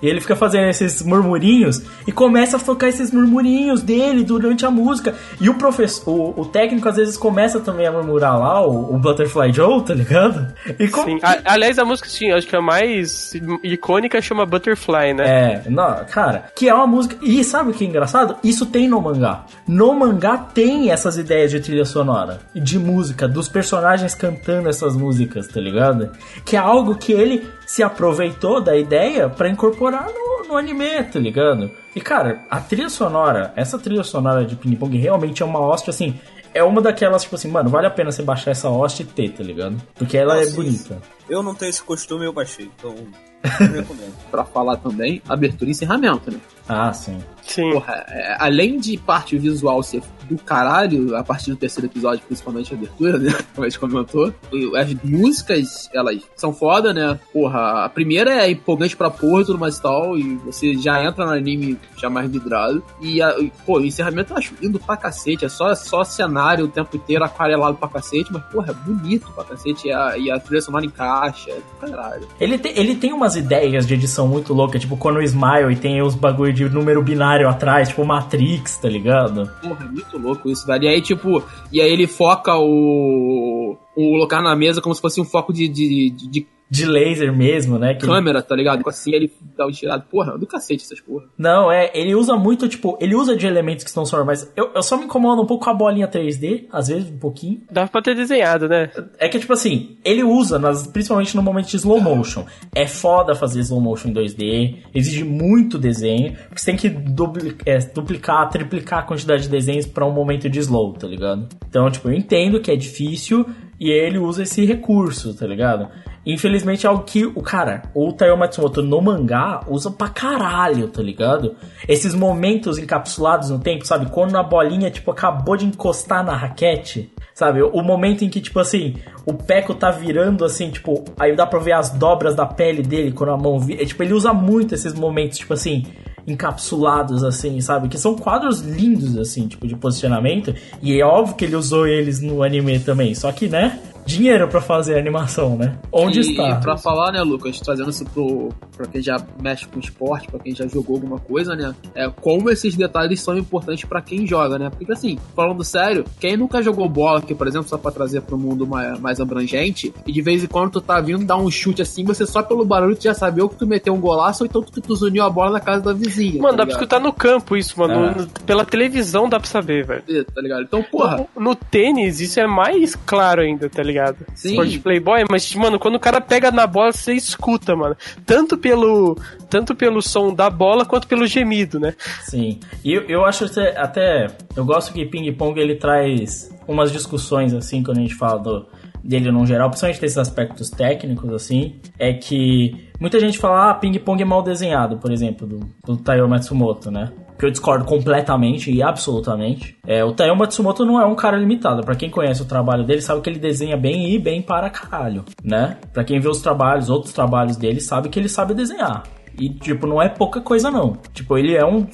E ele fica fazendo esses murmurinhos e começa a tocar esses murmurinhos dele durante a música. E o professor, o, o técnico às vezes começa também a murmurar lá, o, o Butterfly Joe, tá ligado? E com- Sim. A- aliás, a música, sim, acho que a mais icônica chama Butterfly, né? É, não, cara, que é uma música. E sabe o que é engraçado? Isso tem no mangá. No mangá tem essas ideias de trilha sonora, de música, dos personagens cantando essas músicas, tá ligado? Que é algo que ele se aproveitou da ideia pra incorporar no, no anime, tá ligado? E cara, a trilha sonora, essa trilha sonora de Ping Pong realmente é uma hoste assim. É uma daquelas, tipo assim, mano, vale a pena você baixar essa hoste e ter, tá ligado? Porque ela é Nossa, bonita. Eu não tenho esse costume, eu baixei. Então, <laughs> eu recomendo. Pra falar também, abertura e encerramento, né? Ah, sim. Sim. Porra, é, além de parte visual ser do caralho, a partir do terceiro episódio, principalmente a abertura, né? <laughs> Como a gente comentou. As músicas, elas são foda, né? Porra, a primeira é empolgante pra porra e tudo mais e tal, e você já entra no anime já mais vidrado. E, a, e, pô, o encerramento eu acho lindo pra cacete, é só, só cenário o tempo inteiro aquarelado pra cacete, mas, porra, é bonito pra cacete, e a, e a trilha sonora encaixa, é do caralho. Ele tem, ele tem umas ideias de edição muito loucas, tipo quando o Smile e tem os bagulho de número binário atrás, tipo Matrix, tá ligado? Porra, é muito louco isso, velho. E aí, tipo, e aí ele foca o. o lugar na mesa como se fosse um foco de, de, de- de De laser mesmo, né? Que ele- câmera, tá ligado? Assim ele dá o tirado. Porra, é do cacete essas porra. Não, é, ele usa muito, tipo, ele usa de elementos que estão normais. Eu, eu só me incomodo um pouco com a bolinha 3D, às vezes um pouquinho. Dá pra ter desenhado, né? É que, tipo assim, ele usa, nas, principalmente no momento de slow motion. É foda fazer slow motion em 2D, exige muito desenho, porque você tem que dupli- é, duplicar, triplicar a quantidade de desenhos pra um momento de slow, tá ligado? Então, tipo, eu entendo que é difícil e ele usa esse recurso, tá ligado? Infelizmente é algo que o cara, o Taiyo Matsumoto no mangá usa pra caralho, tá ligado? Esses momentos encapsulados no tempo, sabe? Quando a bolinha, tipo, acabou de encostar na raquete, sabe? O momento em que, tipo assim, o Peco tá virando assim, tipo, aí dá pra ver as dobras da pele dele quando a mão vira. É, tipo, ele usa muito esses momentos, tipo assim, encapsulados, assim, sabe? Que são quadros lindos, assim, tipo, de posicionamento. E é óbvio que ele usou eles no anime também. Só que, né? Dinheiro pra fazer a animação, né? Onde e, está? E pra falar, né, Lucas, trazendo isso pro, pra quem já mexe com esporte, pra quem já jogou alguma coisa, né? É como esses detalhes são importantes pra quem joga, né? Porque assim, falando sério, quem nunca jogou bola aqui, por exemplo, só pra trazer pro mundo mais, mais abrangente, e de vez em quando tu tá vindo dar um chute assim, você só pelo barulho tu já sabia que tu meteu um golaço ou então que tu zuniu a bola na casa da vizinha. Mano, tá dá pra escutar no campo isso, mano. É. No- Pela televisão dá pra saber, velho. Tá ligado? Então, porra, No, no tênis, isso é mais claro ainda, tá ligado? Sim. Esporte de Playboy, mas, mano, quando o cara pega na bola, você escuta, mano. Tanto pelo, tanto pelo som da bola quanto pelo gemido, né? Sim. E eu, eu acho até, até. Eu gosto que Ping Pong ele traz umas discussões, assim, quando a gente fala do, dele no geral, principalmente desses aspectos técnicos, assim. É que Muita gente fala, ah, ping-pong é mal desenhado, por exemplo, do, do Taiyo Matsumoto, né? Que eu discordo completamente e absolutamente. É, o Taiyo Matsumoto não é um cara limitado. Pra quem conhece o trabalho dele, sabe que ele desenha bem e bem para caralho, né? Pra quem vê os trabalhos, outros trabalhos dele, sabe que ele sabe desenhar. E, tipo, não é pouca coisa, não. Tipo, ele é um,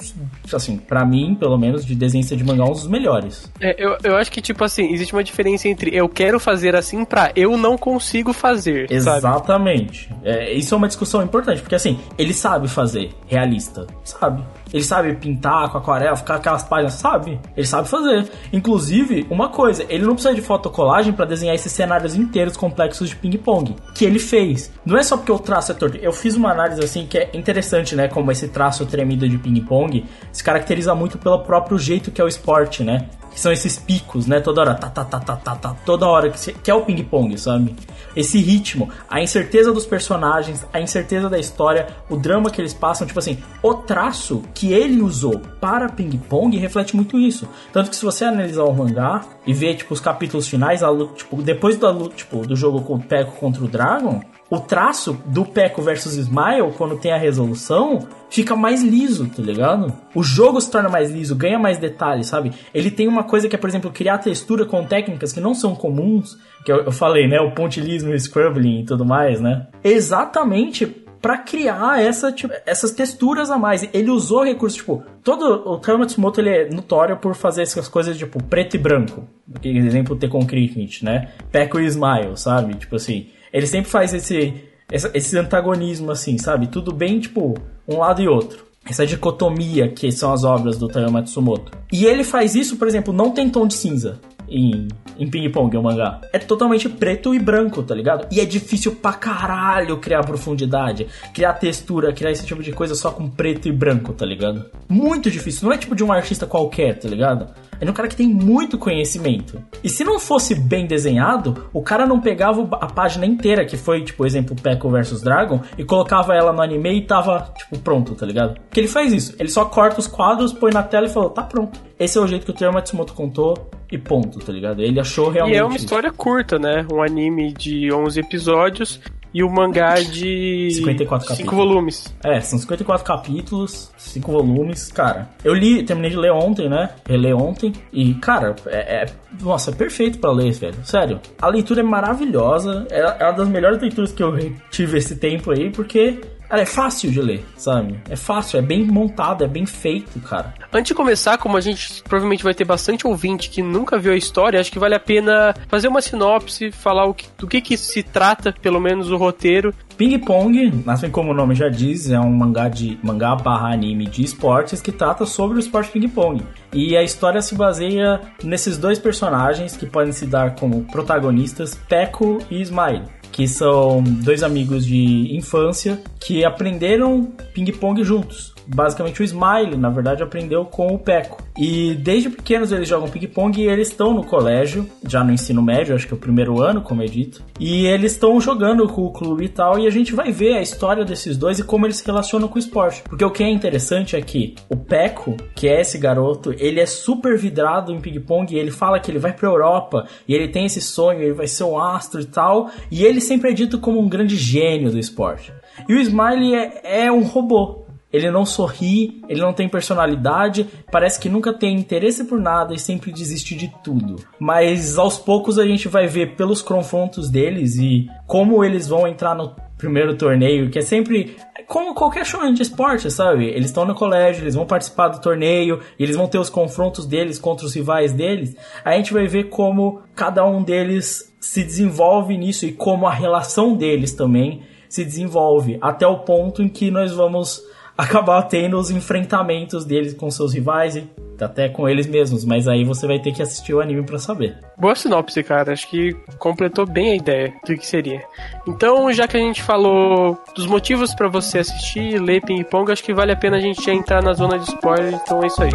assim, pra mim, pelo menos, de desenhista de mangá, um dos melhores. É, eu, eu acho que, tipo assim, existe uma diferença entre eu quero fazer assim pra eu não consigo fazer? Exatamente. É, isso é uma discussão importante, porque assim, ele sabe fazer realista, sabe? Ele sabe pintar com aquarela, ficar aquelas páginas, sabe? Ele sabe fazer. Inclusive, uma coisa, ele não precisa de fotocolagem pra desenhar esses cenários inteiros complexos de ping-pong, que ele fez. Não é só porque o traço é torto. Eu fiz uma análise assim que é interessante, né? Como esse traço tremido de ping-pong se caracteriza muito pelo próprio jeito que é o esporte, né? Que são esses picos, né? Toda hora, tá, tá, tá, tá, tá, tá, toda hora, que, que é o ping-pong, sabe? Esse ritmo, a incerteza dos personagens, a incerteza da história, o drama que eles passam, tipo assim, o traço que ele usou para ping-pong reflete muito isso. Tanto que se você analisar o mangá e ver, tipo, os capítulos finais, a luta, tipo, depois da luta, tipo, do jogo com o Peco contra o Dragon, o traço do Peco versus Smile, quando tem a resolução, fica mais liso, tá ligado? O jogo se torna mais liso, ganha mais detalhes, sabe? Ele tem uma coisa que é, por exemplo, criar textura com técnicas que não são comuns, que eu, eu falei, né? O pontilismo, o scrubbling e tudo mais, né? Exatamente pra criar essa, tipo, essas texturas a mais. Ele usou recursos, tipo, todo o Taro Matsumoto ele é notório por fazer essas coisas, tipo, preto e branco. Por exemplo, The Concrete, né? Peco e Smile, sabe? Tipo assim, ele sempre faz esse, essa- esse antagonismo, assim, sabe? Tudo bem, tipo, um lado e outro. Essa dicotomia que são as obras do Taro Matsumoto. E ele faz isso, por exemplo, não tem tom de cinza em, em Ping Pong, o mangá. É totalmente preto e branco, tá ligado? E é difícil pra caralho criar profundidade, criar textura, criar esse tipo de coisa só com preto e branco, tá ligado? Muito difícil. Não é tipo de um artista qualquer, tá ligado? É de um cara que tem muito conhecimento. E se não fosse bem desenhado, o cara não pegava a página inteira, que foi, tipo, exemplo, Peco versus Dragon, e colocava ela no anime e tava, tipo, pronto, tá ligado? Porque ele faz isso. Ele só corta os quadros, põe na tela e falou, tá pronto. Esse é o jeito que o Teru Matsumoto contou e ponto, tá ligado? Ele achou E realmente é uma história curta, né? Um anime de 11 episódios e o mangá de 54 5 capítulos. volumes. É, são 54 capítulos, 5 volumes, cara. Eu li, terminei de ler ontem, né? Reler ontem. E, cara, é, é- Nossa, é perfeito pra ler, velho. Sério. A leitura é maravilhosa. É, é uma das melhores leituras que eu tive esse tempo aí, porque. Ela é fácil de ler, sabe? É fácil, é bem montado, é bem feito, cara. Antes de começar, como a gente provavelmente vai ter bastante ouvinte que nunca viu a história, acho que vale a pena fazer uma sinopse, falar o que- do que, que se trata, pelo menos o roteiro. Ping Pong, assim como o nome já diz, é um mangá de mangá barra anime de esportes que trata sobre o esporte ping pong. E a história se baseia nesses dois personagens que podem se dar como protagonistas, Peco e Smile, que são dois amigos de infância que aprenderam ping pong juntos. Basicamente o Smile, na verdade, aprendeu com o Peco. E desde pequenos eles jogam ping-pong e eles estão no colégio, já no ensino médio, acho que é o primeiro ano, como é dito. E eles estão jogando com o clube e tal, e a gente vai ver a história desses dois e como eles se relacionam com o esporte. Porque o que é interessante é que o Peco, que é esse garoto, ele é super vidrado em ping-pong e ele fala que ele vai pra Europa e ele tem esse sonho, ele vai ser um astro e tal, e ele sempre é dito como um grande gênio do esporte. E o Smiley é, é um robô. Ele não sorri, ele não tem personalidade, parece que nunca tem interesse por nada e sempre desiste de tudo. Mas aos poucos a gente vai ver pelos confrontos deles e como eles vão entrar no primeiro torneio, que é sempre como qualquer show de esporte, sabe? Eles estão no colégio, eles vão participar do torneio, eles vão ter os confrontos deles contra os rivais deles. A gente vai ver como cada um deles se desenvolve nisso e como a relação deles também se desenvolve até o ponto em que nós vamos <laughs> acabar tendo os enfrentamentos deles com seus rivais e até com eles mesmos, mas aí você vai ter que assistir o anime pra saber. Boa sinopse, cara. Acho que completou bem a ideia do que seria. Então, já que a gente falou dos motivos pra você assistir, ler Ping Pong, acho que vale a pena a gente entrar na zona de spoiler. Então é isso aí.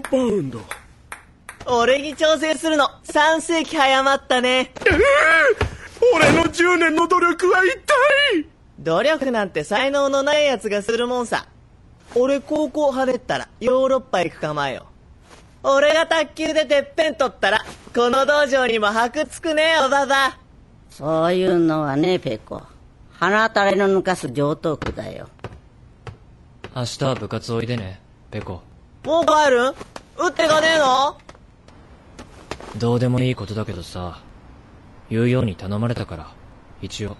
Zero 俺に挑戦するの3世紀早まったね俺の10年の努力は一体努力なんて才能のない奴がするもんさ俺高校跳ねったらヨーロッパ行く構えよ。俺が卓球でてっぺん取ったら、この道場にも箔つくね、おばば。そういうのはね、ペコ。鼻たれの抜かす上等句だよ。明日は部活おいでね、ペコ。もう帰るん打ってかねえのどうでもいいことだけどさ、言うように頼まれたから、一応。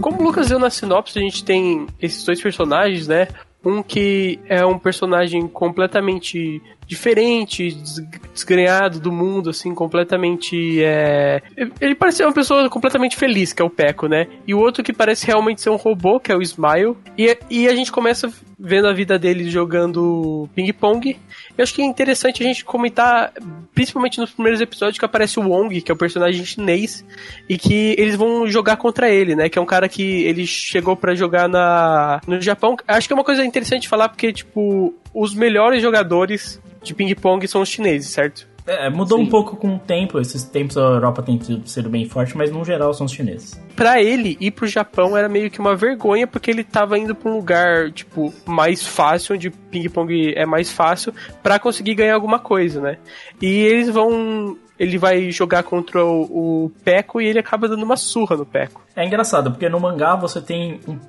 Como o Lucas deu na sinopse, a gente tem esses dois personagens, né? Um que é um personagem completamente diferente, des- desgrenhado do mundo, assim, completamente. É... Ele parece ser uma pessoa completamente feliz, que é o Peco, né? E o outro que parece realmente ser um robô, que é o Smile. E, e a gente começa vendo a vida dele jogando ping-pong. Eu acho que é interessante a gente comentar, principalmente nos primeiros episódios, que aparece o Wong, que é o personagem chinês, e que eles vão jogar contra ele, né? Que é um cara que ele chegou pra jogar na no Japão. Acho que é uma coisa interessante falar porque tipo os melhores jogadores de ping-pong são os chineses, certo? É, mudou Sim. um pouco com o tempo. Esses tempos a Europa tem sido bem forte, mas no geral são os chineses. Pra ele ir pro Japão era meio que uma vergonha porque ele tava indo pra um lugar tipo mais fácil, onde ping-pong é mais fácil, pra conseguir ganhar alguma coisa, né? E eles vão ele vai jogar contra o, o Peco e ele acaba dando uma surra no Peco. É engraçado, porque no mangá você tem. Um,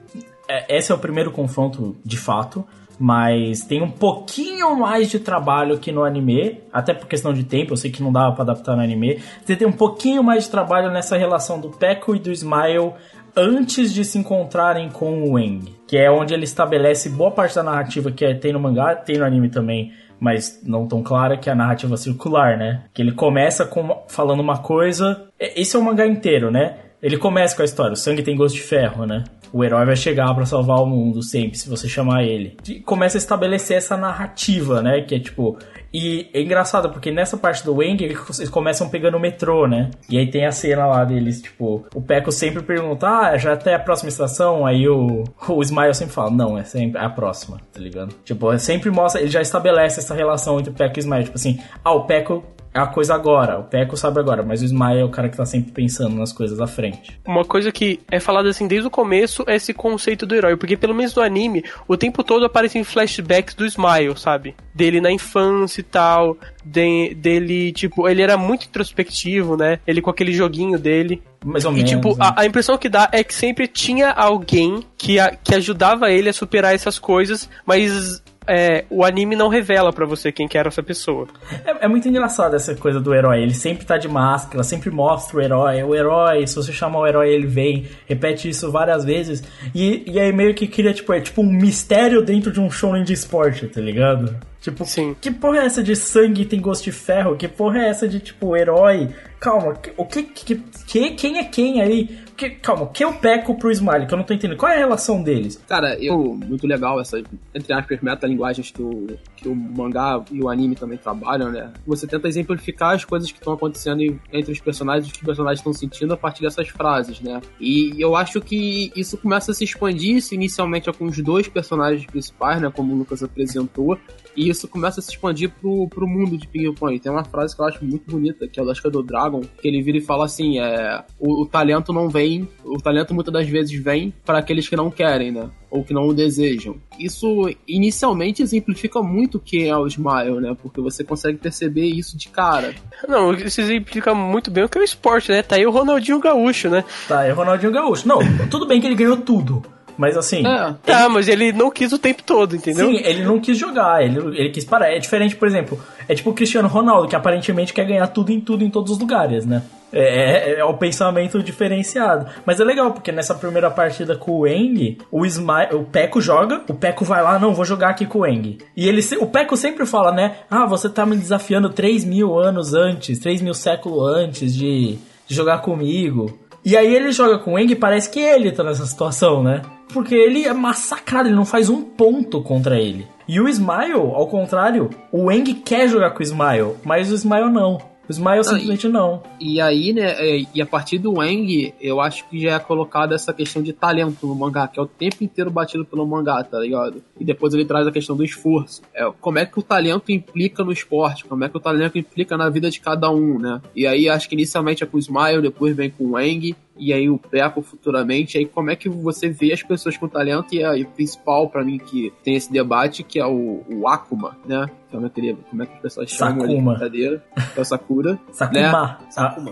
é, esse é o primeiro confronto de fato, mas tem um pouquinho mais de trabalho que no anime, até por questão de tempo, eu sei que não dava pra adaptar no anime. Você tem um pouquinho mais de trabalho nessa relação do Peko e do Smile antes de se encontrarem com o Wang, que é onde ele estabelece boa parte da narrativa que é- tem no mangá, tem no anime também. Mas não tão clara que é a narrativa circular, né? Que ele começa com, falando uma coisa. é- Esse é o mangá inteiro, né? Ele começa com a história, o sangue tem gosto de ferro, né? O herói vai chegar pra salvar o mundo sempre, se você chamar ele. E começa a estabelecer essa narrativa, né? Que é tipo. E é engraçado, porque nessa parte do Wang, eles começam pegando o metrô, né? E aí tem a cena lá deles, tipo, o Peco sempre pergunta, ah, já até a próxima estação? Aí o, o Smile sempre fala, não, é sempre a próxima, tá ligado? Tipo, é sempre mostra, ele já estabelece essa relação entre o Peco e o Smile, tipo assim, ah, o Peco é a coisa agora, o Peco sabe agora, mas o Smile é o cara que tá sempre pensando nas coisas à frente. Uma coisa que é falada assim desde o começo é esse conceito do herói, porque pelo menos no anime, o tempo todo aparecem flashbacks do Smile, sabe? Dele na infância e tal, de- dele, tipo, ele era muito introspectivo, né? Ele com aquele joguinho dele. Mais ou E, menos. tipo, né? a, a impressão que dá é que sempre tinha alguém que, a- que ajudava ele a superar essas coisas, mas é, o anime não revela pra você quem que era essa pessoa. É, é muito engraçado essa coisa do herói. Ele sempre tá de máscara, sempre mostra o herói. O herói, se você chamar o herói, ele vem. Repete isso várias vezes. E, e aí meio que cria, tipo, é tipo um mistério dentro de um shonen de esporte, tá ligado? Tipo, Sim. que porra é essa de sangue tem gosto de ferro? Que porra é essa de, tipo, herói? Calma, o que, que, que- quem é quem aí? Que, calma, o que eu peco pro Smiley? Que eu não tô entendendo. Qual é a relação deles? Cara, eu muito legal essas, entre aspas, metalinguagens que o, que o mangá e o anime também trabalham, né? Você tenta exemplificar as coisas que estão acontecendo entre os personagens, o que os personagens estão sentindo a partir dessas frases, né? E eu acho que isso começa a se expandir, isso inicialmente é com os dois personagens principais, né? Como o Lucas apresentou. E isso começa a se expandir pro, pro mundo de Ping Pong. Tem uma frase que eu acho muito bonita, que é o acho que é do Dragon, que ele vira e fala assim: é, o, o talento não vem, o talento muitas das vezes vem para aqueles que não querem, né? Ou que não o desejam. Isso inicialmente exemplifica muito quem é o Smile, né? Porque você consegue perceber isso de cara. Não, isso exemplifica muito bem o que é o esporte, né? Tá aí o Ronaldinho Gaúcho, né? Tá, é o Ronaldinho Gaúcho. Não, tudo bem que ele ganhou tudo. Mas assim. É, Tá, mas ele não quis o tempo todo, entendeu? Sim, ele não quis jogar, ele, ele quis parar. É diferente, por exemplo, é tipo o Cristiano Ronaldo, que aparentemente quer ganhar tudo em tudo em todos os lugares, né? É, é, é o pensamento diferenciado. Mas é legal, porque nessa primeira partida com o Eng, o, o Peco joga, o Peco vai lá, não, vou jogar aqui com o Eng. E ele, o Peco sempre fala, né? Ah, você tá me desafiando 3 mil anos antes, 3 mil séculos antes de, de jogar comigo. E aí ele joga com o Eng e parece que ele tá nessa situação, né? Porque ele é massacrado, ele não faz um ponto contra ele. E o Smile, ao contrário, o Eng quer jogar com o Smile, mas o Smile não. O Smile simplesmente não. E aí, né, é, e a partir do Wang, eu acho que já é colocada essa questão de talento no mangá, que é o tempo inteiro batido pelo mangá, tá ligado? E depois ele traz a questão do esforço. É, como é que o talento implica no esporte, como é que o talento implica na vida de cada um, né? E aí acho que inicialmente é com o Smile, depois vem com o Wang, e aí o Peko futuramente, aí como é que você vê as pessoas com talento e aí o principal pra mim que tem esse debate, que é o, o Akuma, né? Como é, que ele, como é que as pessoas chamam ele de Sakuma. brincadeira? É o Sakura. <laughs> Sakuma. Né? Ah,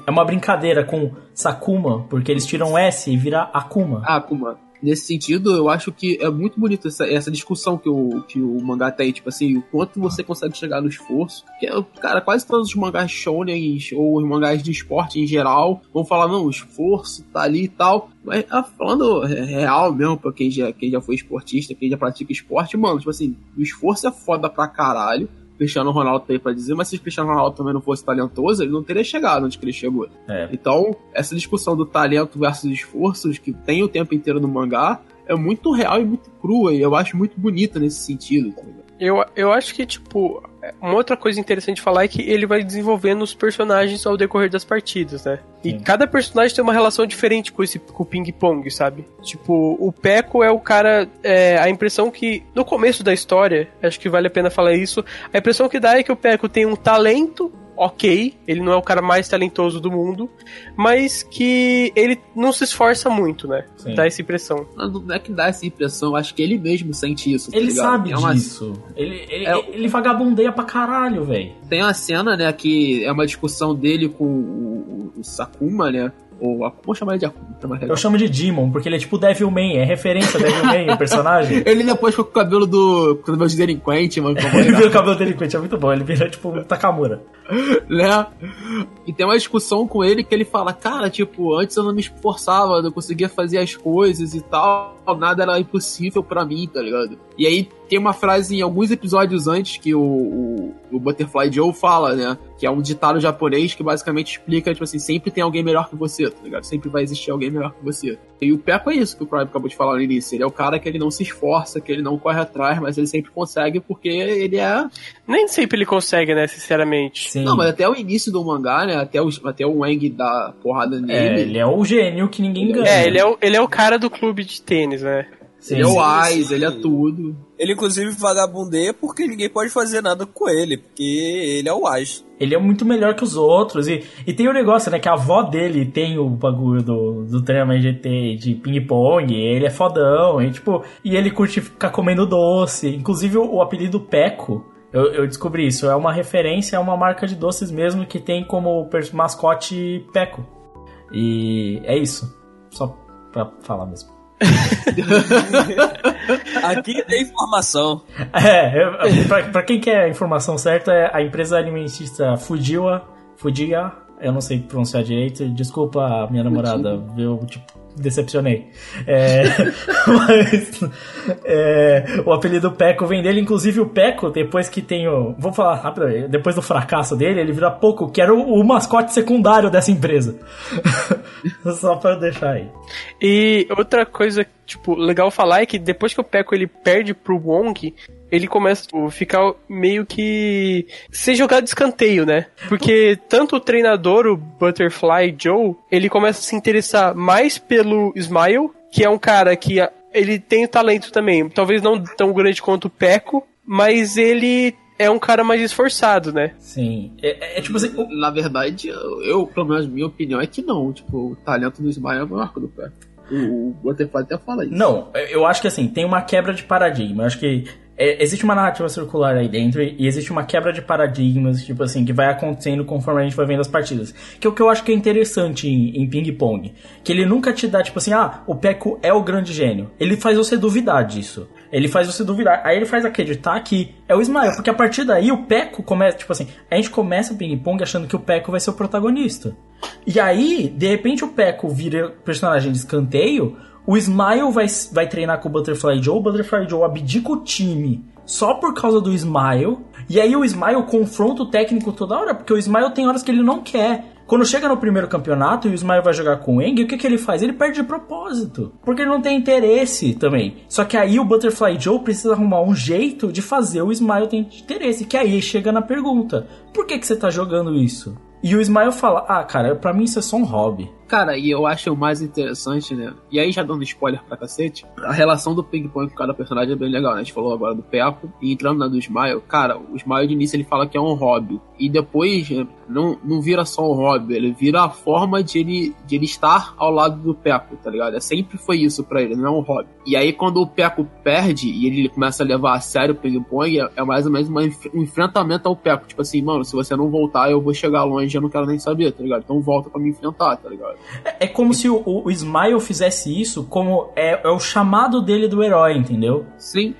É uma brincadeira com Sakuma, porque eles tiram S e vira Akuma. Akuma. Nesse sentido, eu acho que é muito bonito essa, essa discussão que o, que o mangá tem, tipo assim, o quanto você consegue chegar no esforço. Porque, cara, quase todos os mangás shonen ou os mangás de esporte em geral vão falar, não, o esforço tá ali e tal. Mas ah, falando real mesmo, pra quem já, quem já foi esportista, quem já pratica esporte, mano, tipo assim, o esforço é foda pra caralho. Cristiano Ronaldo tem pra dizer, mas se o Cristiano Ronaldo também não fosse talentoso, ele não teria chegado onde ele chegou. É. Então, essa discussão do talento versus esforços que tem o tempo inteiro no mangá é muito real e muito crua, e eu acho muito bonita nesse sentido. tá ligado? Eu, eu acho que, tipo, uma outra coisa interessante de falar é que ele vai desenvolvendo os personagens ao decorrer das partidas, né? E Sim. cada personagem tem uma relação diferente com esse com o ping-pong, sabe? Tipo, o Peco é o cara. É, a impressão que. No começo da história, acho que vale a pena falar isso. A impressão que dá é que o Peco tem um talento. Ok, ele não é o cara mais talentoso do mundo, mas que ele não se esforça muito, né? Sim. Dá essa impressão. Não não é que dá essa impressão, acho que ele mesmo sente isso. tá Ele ligado? sabe é uma, disso. Ele, ele, É- ele vagabundeia pra caralho, velho. Tem uma cena, né, que é uma discussão dele com o, o- o Sakuma, né? Ou vamos chamar ele de Akuma, é mais. Eu chamo de Demon, porque ele é tipo Devilman, é referência a Devilman, o personagem. <laughs> Ele depois ficou com o cabelo do. com o cabelo de delinquente, mano. Ele vira o cabelo delinquente, é muito bom. Ele vira tipo um Takamura. né? E tem uma discussão com ele que ele fala, cara, tipo, antes eu não me esforçava, eu não conseguia fazer as coisas e tal, nada era impossível pra mim, tá ligado? E aí tem uma frase em alguns episódios antes que o, o, o Butterfly Joe fala, né? Que é um ditado japonês que basicamente explica, tipo assim, sempre tem alguém melhor que você, tá ligado? Sempre vai existir alguém melhor que você. E o Peppa é isso que o Prime acabou de falar no início. Ele é o cara que ele não se esforça, que ele não corre atrás, mas ele sempre consegue porque ele é Nem sempre ele consegue, né, sinceramente. Sim. não, mas até o início do mangá, né? Até o, até o Wang dar porrada É, nele. ele é o gênio que ninguém ganha. É, ele é, o, ele é o cara do clube de tênis, né? Sim, ele é o. Ais, ele é tudo. Ele, inclusive, vagabundeia porque ninguém pode fazer nada com ele, porque ele é o Age. Ele é muito melhor que os outros. E, e tem o negócio, né? Que a avó dele tem o bagulho do, do treinamento GT de ping-pong. Ele é fodão. E, tipo, e ele curte ficar comendo doce. Inclusive, o, o apelido Peco. Eu, eu descobri isso. É uma referência a uma marca de doces mesmo que tem como mascote Peco. E é isso. Só pra falar mesmo. <laughs> Aqui tem informação. É, pra, pra quem quer a informação certa, é a empresa alimentista Fujiwa, Fujiya, eu não sei pronunciar direito, desculpa minha namorada, eu tipo, decepcionei. É, <laughs> mas é, o apelido Peco vem dele, inclusive o Peco, depois que tem o. Vou falar rápido, depois do fracasso dele, ele vira Poco, que era o, o mascote secundário dessa empresa. <laughs> Só pra deixar aí. E outra coisa, tipo, legal falar é que depois que o Peco ele perde pro Wong, ele começa a ficar meio que ser jogado de escanteio, né? Porque tanto o treinador, o Butterfly Joe, ele começa a se interessar mais pelo Smile, que é um cara que ele tem talento também, talvez não tão grande quanto o Peco, mas ele é um cara mais esforçado, né? Sim. É, é- é tipo assim. Na verdade, eu, eu, pelo menos minha opinião é que não. Tipo, o talento do Ismael é maior que o do pé. O, o Butterfly até fala isso. Não, eu acho que assim, tem uma quebra de paradigma. Eu acho que é, existe uma narrativa circular aí dentro e, existe uma quebra de paradigmas, tipo assim, que vai acontecendo conforme a gente vai vendo as partidas. Que é o que eu acho que é interessante em, em ping-pong. Que ele nunca te dá, tipo assim, ah, o Peco é o grande gênio. Ele faz você duvidar disso. Ele faz você duvidar. Aí ele faz acreditar que é o Ismael. Porque a partir daí o Peco começa, tipo assim, a gente começa o ping-pong achando que o Peco vai ser o protagonista. E aí, de repente, o Peco vira personagem de escanteio. O Smile vai, vai treinar com o Butterfly Joe. O Butterfly Joe abdica o time só por causa do Smile. E aí o Smile confronta o técnico toda hora, porque o Smile tem horas que ele não quer. Quando chega no primeiro campeonato e o Smile vai jogar com o Eng, o que, que ele faz? Ele perde de propósito. Porque ele não tem interesse também. Só que aí o Butterfly Joe precisa arrumar um jeito de fazer o Smile ter interesse. Que aí chega na pergunta: por que, que você tá jogando isso? E o Ismael fala: Ah, cara, pra mim isso é só um hobby. Cara, e eu acho o mais interessante, né? E aí, já dando spoiler pra cacete, a relação do ping-pong com cada personagem é bem legal, né? A gente falou agora do Peco, e entrando na do Smile, cara, o Smile de início ele fala que é um hobby. E depois, né, não, não vira só um hobby, ele vira a forma de ele, de ele estar ao lado do Peco, tá ligado? É, sempre foi isso pra ele, não é um hobby. E aí, quando o Peco perde e ele começa a levar a sério o ping-pong, é, é mais ou menos uma um enfrentamento ao Peco. Tipo assim, mano, se você não voltar, eu vou chegar longe, eu não quero nem saber, tá ligado? Então volta pra me enfrentar, tá ligado? É, é como se o, o, o Smile fizesse isso como é, é o chamado dele do herói, entendeu? Sim.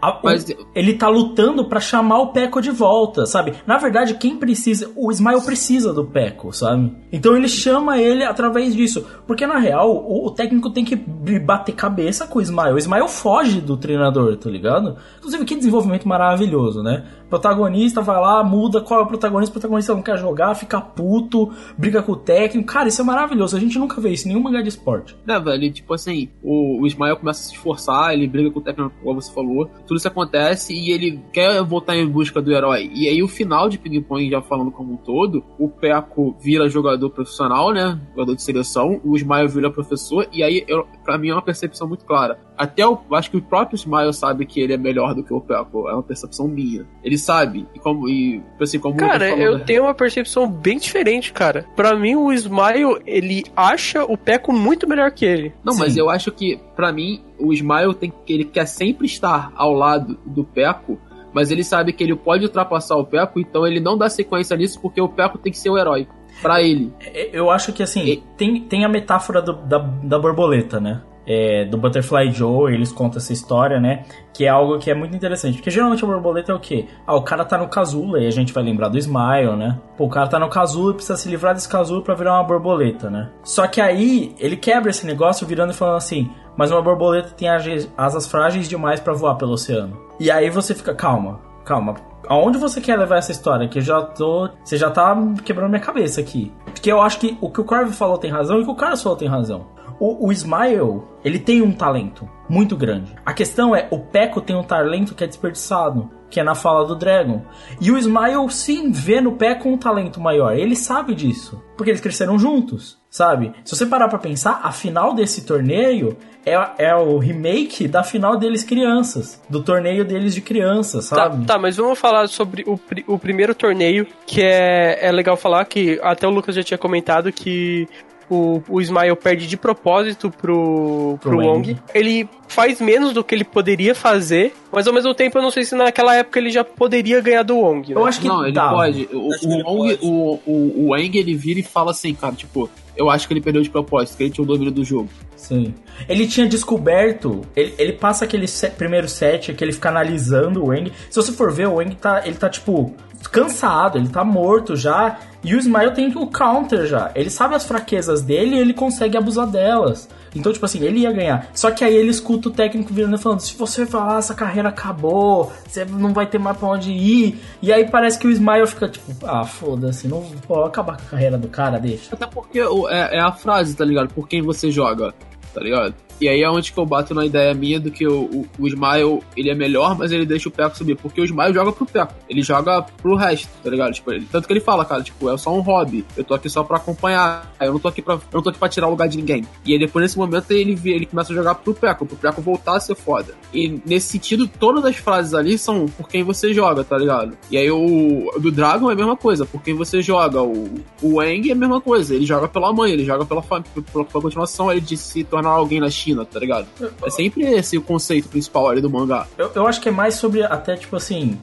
A- o- Mas- ele tá lutando pra chamar o Peco de volta, sabe? Na verdade, quem precisa. O Smile precisa do Peco, sabe? Então ele chama ele através disso. Porque na real, o, o técnico tem que bater cabeça com o Smile. O Smile foge do treinador, tá ligado? Inclusive, que desenvolvimento maravilhoso, né? Protagonista vai lá, muda qual é o protagonista, o protagonista não quer jogar, fica puto, briga com o técnico. Cara, isso é maravilhoso. A gente nunca vê isso em nenhum mangá de esporte. Né, velho? Tipo assim, o, o Ismael começa a se esforçar, ele briga com o técnico, como você falou. Tudo isso acontece e ele quer voltar em busca do herói. E aí, o final de Ping Pong, já falando como um todo, o Peco vira jogador profissional, né? Jogador de seleção. O Ismael vira professor. E aí, eu, pra mim, é uma percepção muito clara. Até o, acho que o próprio Ismael sabe que ele é melhor do que o Peco. É uma percepção minha. Ele sabe. E como, e, assim, como o Cara, falou, eu né? tenho uma percepção bem diferente, cara. Pra mim, o Smile, ele acha o Peco muito melhor que ele. Não, mas eu acho que, pra mim, o Smile tem que ele quer sempre estar ao lado do Peco, mas ele sabe que ele pode ultrapassar o Peco, então ele não dá sequência nisso porque o Peco tem que ser o herói. Pra ele. Eu acho que assim, tem, tem a metáfora do- da, da borboleta, né? É, do Butterfly Joe, eles contam essa história, né? Que é algo que é muito interessante. Porque geralmente a borboleta é o quê? Ah, o cara tá no casulo, e a gente vai lembrar do Smile, né? Pô, o cara tá no casulo e precisa se livrar desse casulo pra virar uma borboleta, né? Só que aí ele quebra esse negócio virando e falando assim: Mas uma borboleta tem asas frágeis demais pra voar pelo oceano. E aí você fica, calma, calma. Aonde você quer levar essa história? Que eu já tô. Você já tá quebrando minha cabeça aqui. Porque eu acho que o que o Corvo falou tem razão e o que o Carlos falou tem razão. O, o Smile, ele tem um talento muito grande. A questão é, o Peco tem um talento que é desperdiçado, que é na fala do Dragon. E o Smile sim vê no Peco um talento maior. Ele sabe disso, porque eles cresceram juntos, sabe? Se você parar pra pensar, a final desse torneio é, é o remake da final deles crianças, do torneio deles de crianças, Tá, sabe? tá, mas vamos falar sobre o, o primeiro torneio, que é, é legal falar que até o Lucas já tinha comentado que o, o Smile perde de propósito pro, pro, Pro Wong. Wong. Ele faz menos do que ele poderia fazer, mas ao mesmo tempo eu não sei se naquela época ele já poderia ganhar do Wong. né? não, ele pode. O, o, Wong- o, o, o Wang, ele vira e fala assim, cara, tipo, eu acho que ele perdeu de propósito, que ele tinha o domínio do jogo. Sim. Ele tinha descoberto. Ele, ele passa aquele se- primeiro set que ele fica analisando o Wang. Se você for ver, o Wang tá. Ele tá tipo. Cansado, ele tá morto já. E o Smile tem o counter já. Ele sabe as fraquezas dele e ele consegue abusar delas. Então, tipo assim, ele ia ganhar. Só que aí ele escuta o técnico virando e falando: se você falar, essa carreira acabou, você não vai ter mais pra onde ir. E aí parece que o Smile fica tipo: ah, foda-se, não vou acabar com a carreira do cara, deixa. Até porque é, é a frase, tá ligado? Por quem você joga, tá ligado? E aí é onde que eu bato na ideia minha do que o, o, o Smile, ele é melhor, mas ele deixa o Peco subir. Porque o Smile joga pro Peco. Ele joga pro resto, tá ligado? Tipo, ele- tanto que ele fala, cara, tipo, é só um hobby. Eu tô aqui só pra acompanhar. Eu não tô aqui pra, eu não tô aqui pra tirar o lugar de ninguém. E aí depois, nesse momento, ele, ele começa a jogar pro Peco. Pro Peco voltar a ser foda. E nesse sentido, todas as frases ali são por quem você joga, tá ligado? E aí o do Dragon é a mesma coisa, por quem você joga. O, o Wang é a mesma coisa, ele joga pela mãe, ele joga pela, pela, pela continuação ele de se tornar alguém na China, tá ligado? É sempre esse o conceito principal ali do mangá. Eu, eu acho que é mais sobre até tipo assim,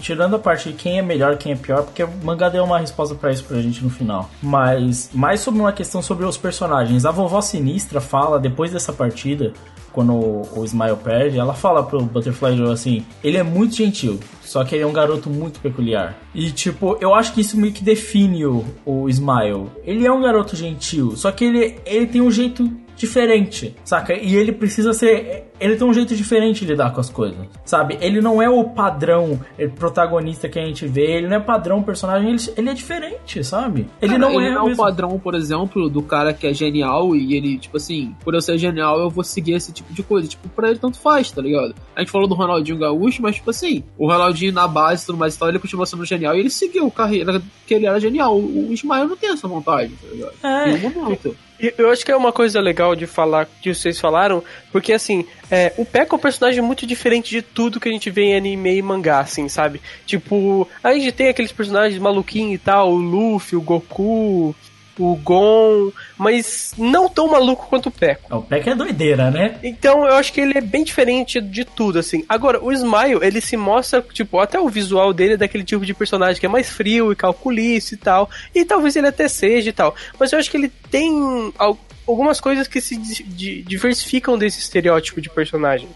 tirando a parte de quem é melhor, quem é pior, porque o mangá deu uma resposta pra isso pra gente no final. Mas mais sobre uma questão sobre os personagens. A vovó sinistra fala depois dessa partida, quando o, o Smile perde, ela fala pro Butterfly Joe assim: ele é muito gentil, só que ele é um garoto muito peculiar. E tipo, eu acho que isso meio que define o, o Smile. Ele é um garoto gentil, só que ele, ele tem um jeito diferente, saca? E ele precisa ser. Ele tem um jeito diferente de lidar com as coisas, sabe? Ele não é o padrão protagonista que a gente vê, ele não é padrão personagem, ele, ele é diferente, sabe? Ele Cara, não ele é. não é o padrão, por exemplo, do cara que é genial e ele, tipo assim, por eu ser genial, eu vou seguir esse tipo de coisa. Tipo, pra ele tanto faz, tá ligado? A gente falou do Ronaldinho Gaúcho, mas, tipo assim, o Ronaldinho na base e tudo mais e tal, ele continua sendo genial e ele seguiu a carreira que ele era genial. O o Ismael não tem essa vontade, tá ligado? É. Em nenhum momento. Eu acho que é uma coisa legal de falar que vocês falaram, porque assim, é, o Pekka é um personagem muito diferente de tudo que a gente vê em anime e mangá, assim, sabe? Tipo, a gente tem aqueles personagens maluquinhos e tal, o Luffy, o Goku, o Gon, mas não tão maluco quanto o Pekka. O Peck é doideira, né? Então eu acho que ele é bem diferente de tudo, assim. Agora, o Smile, ele se mostra, tipo, até o visual dele é daquele tipo de personagem que é mais frio e calculista e tal. E talvez ele até seja e tal. Mas eu acho que ele tem al- algumas coisas que se di- di- diversificam desse estereótipo de personagem.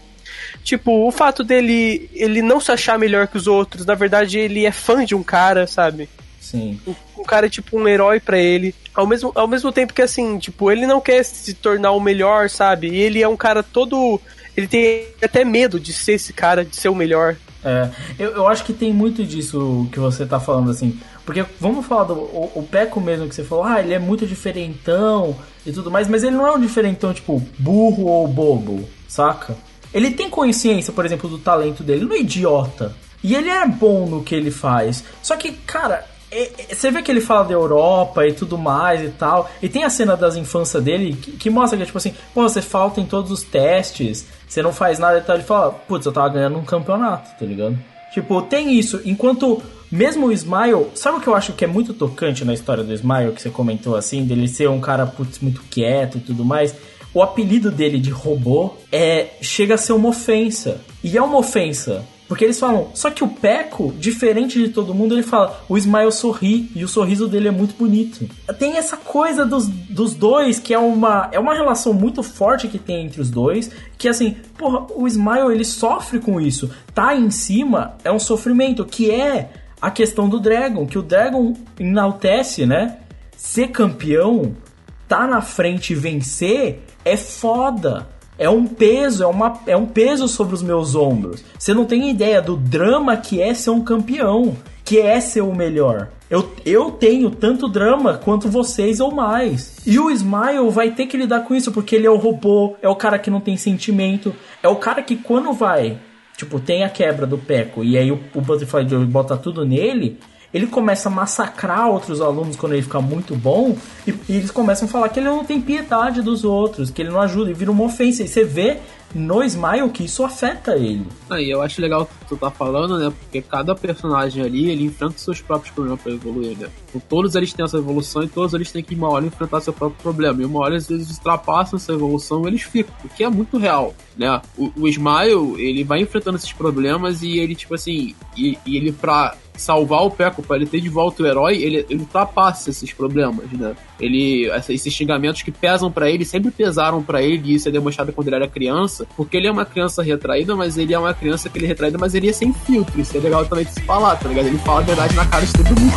Tipo, o fato dele ele não se achar melhor que os outros, na verdade ele é fã de um cara, sabe? Sim. um cara é tipo um herói pra ele. Ao mesmo, ao mesmo tempo que assim, tipo, ele não quer se tornar o melhor, sabe? E ele é um cara todo. Ele tem até medo de ser esse cara, de ser o melhor. É, eu, eu acho que tem muito disso que você tá falando, assim. Porque vamos falar do o, o Peco mesmo que você falou, ah, ele é muito diferentão e tudo mais, mas ele não é um diferentão, tipo, burro ou bobo, saca? Ele tem consciência, por exemplo, do talento dele, ele não é idiota. E ele é bom no que ele faz. Só que, cara, você vê que ele fala da Europa e tudo mais e tal. E tem a cena das infâncias dele que, que mostra que, tipo assim, pô, você falta em todos os testes, você não faz nada e tal. Ele fala, putz, eu tava ganhando um campeonato, tá ligado? Tipo, tem isso. Enquanto mesmo o Smile, sabe o que eu acho que é muito tocante na história do Smile, que você comentou assim, dele ser um cara, putz, muito quieto e tudo mais? O apelido dele de robô é chega a ser uma ofensa. E é uma ofensa. Porque eles falam, só que o Peco, diferente de todo mundo, ele fala, o Smile sorri e o sorriso dele é muito bonito. Tem essa coisa dos, dos dois, que é uma, é uma relação muito forte que tem entre os dois, que assim, porra, o Smile ele sofre com isso. Tá em cima é um sofrimento, que é a questão do Dragon, que o Dragon enaltece, né? Ser campeão, tá na frente e vencer é foda. É um peso, é, uma, é um peso sobre os meus ombros. Você não tem ideia do drama que é ser um campeão, que é ser o melhor. Eu, eu tenho tanto drama quanto vocês ou mais. E o Smile vai ter que lidar com isso, porque ele é o robô, é o cara que não tem sentimento, é o cara que quando vai, tipo, tem a quebra do Peco, e aí o, o Butterfly bota tudo nele, ele começa a massacrar outros alunos quando ele fica muito bom, e, e eles começam a falar que ele não tem piedade dos outros, que ele não ajuda, e vira uma ofensa. E você vê no Smile que isso afeta ele. Aí eu acho legal o que tu tá falando, né? Porque cada personagem ali, ele enfrenta seus próprios problemas pra evoluir, né? Então, todos eles têm essa evolução e todos eles têm que, uma hora, enfrentar seu próprio problema. E uma hora, às vezes, ultrapassam essa evolução eles ficam, o que é muito real, né? O, o Smile, ele vai enfrentando esses problemas e ele, tipo assim, e, e ele pra salvar o Peco, pra ele ter de volta o herói, ele, ele ultrapassa esses problemas, né? Ele, esses xingamentos que pesam pra ele, sempre pesaram pra ele, e isso é demonstrado quando ele era criança, porque ele é uma criança retraída, mas ele é uma criança que ele é retraída, mas ele é sem filtro, isso é legal também de se falar, tá ligado? Ele fala a verdade na cara de todo mundo.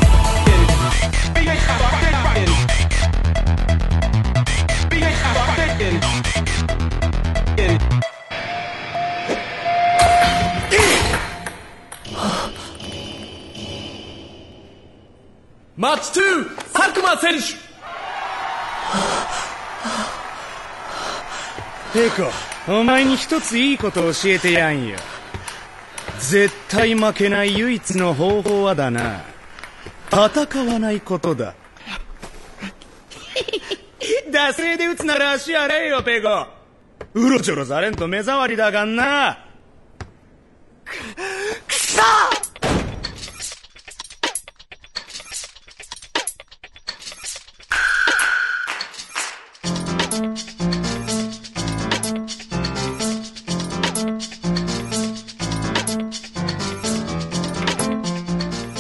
マッチ2佐久間選手 ペコ、お前に一ついいこと教えてやんよ。絶対負けない唯一の方法はだな。戦わないことだ。<laughs> 惰性で打つなら足洗えよ、ペコ。うろちょろされんと目障りだがんな。くそ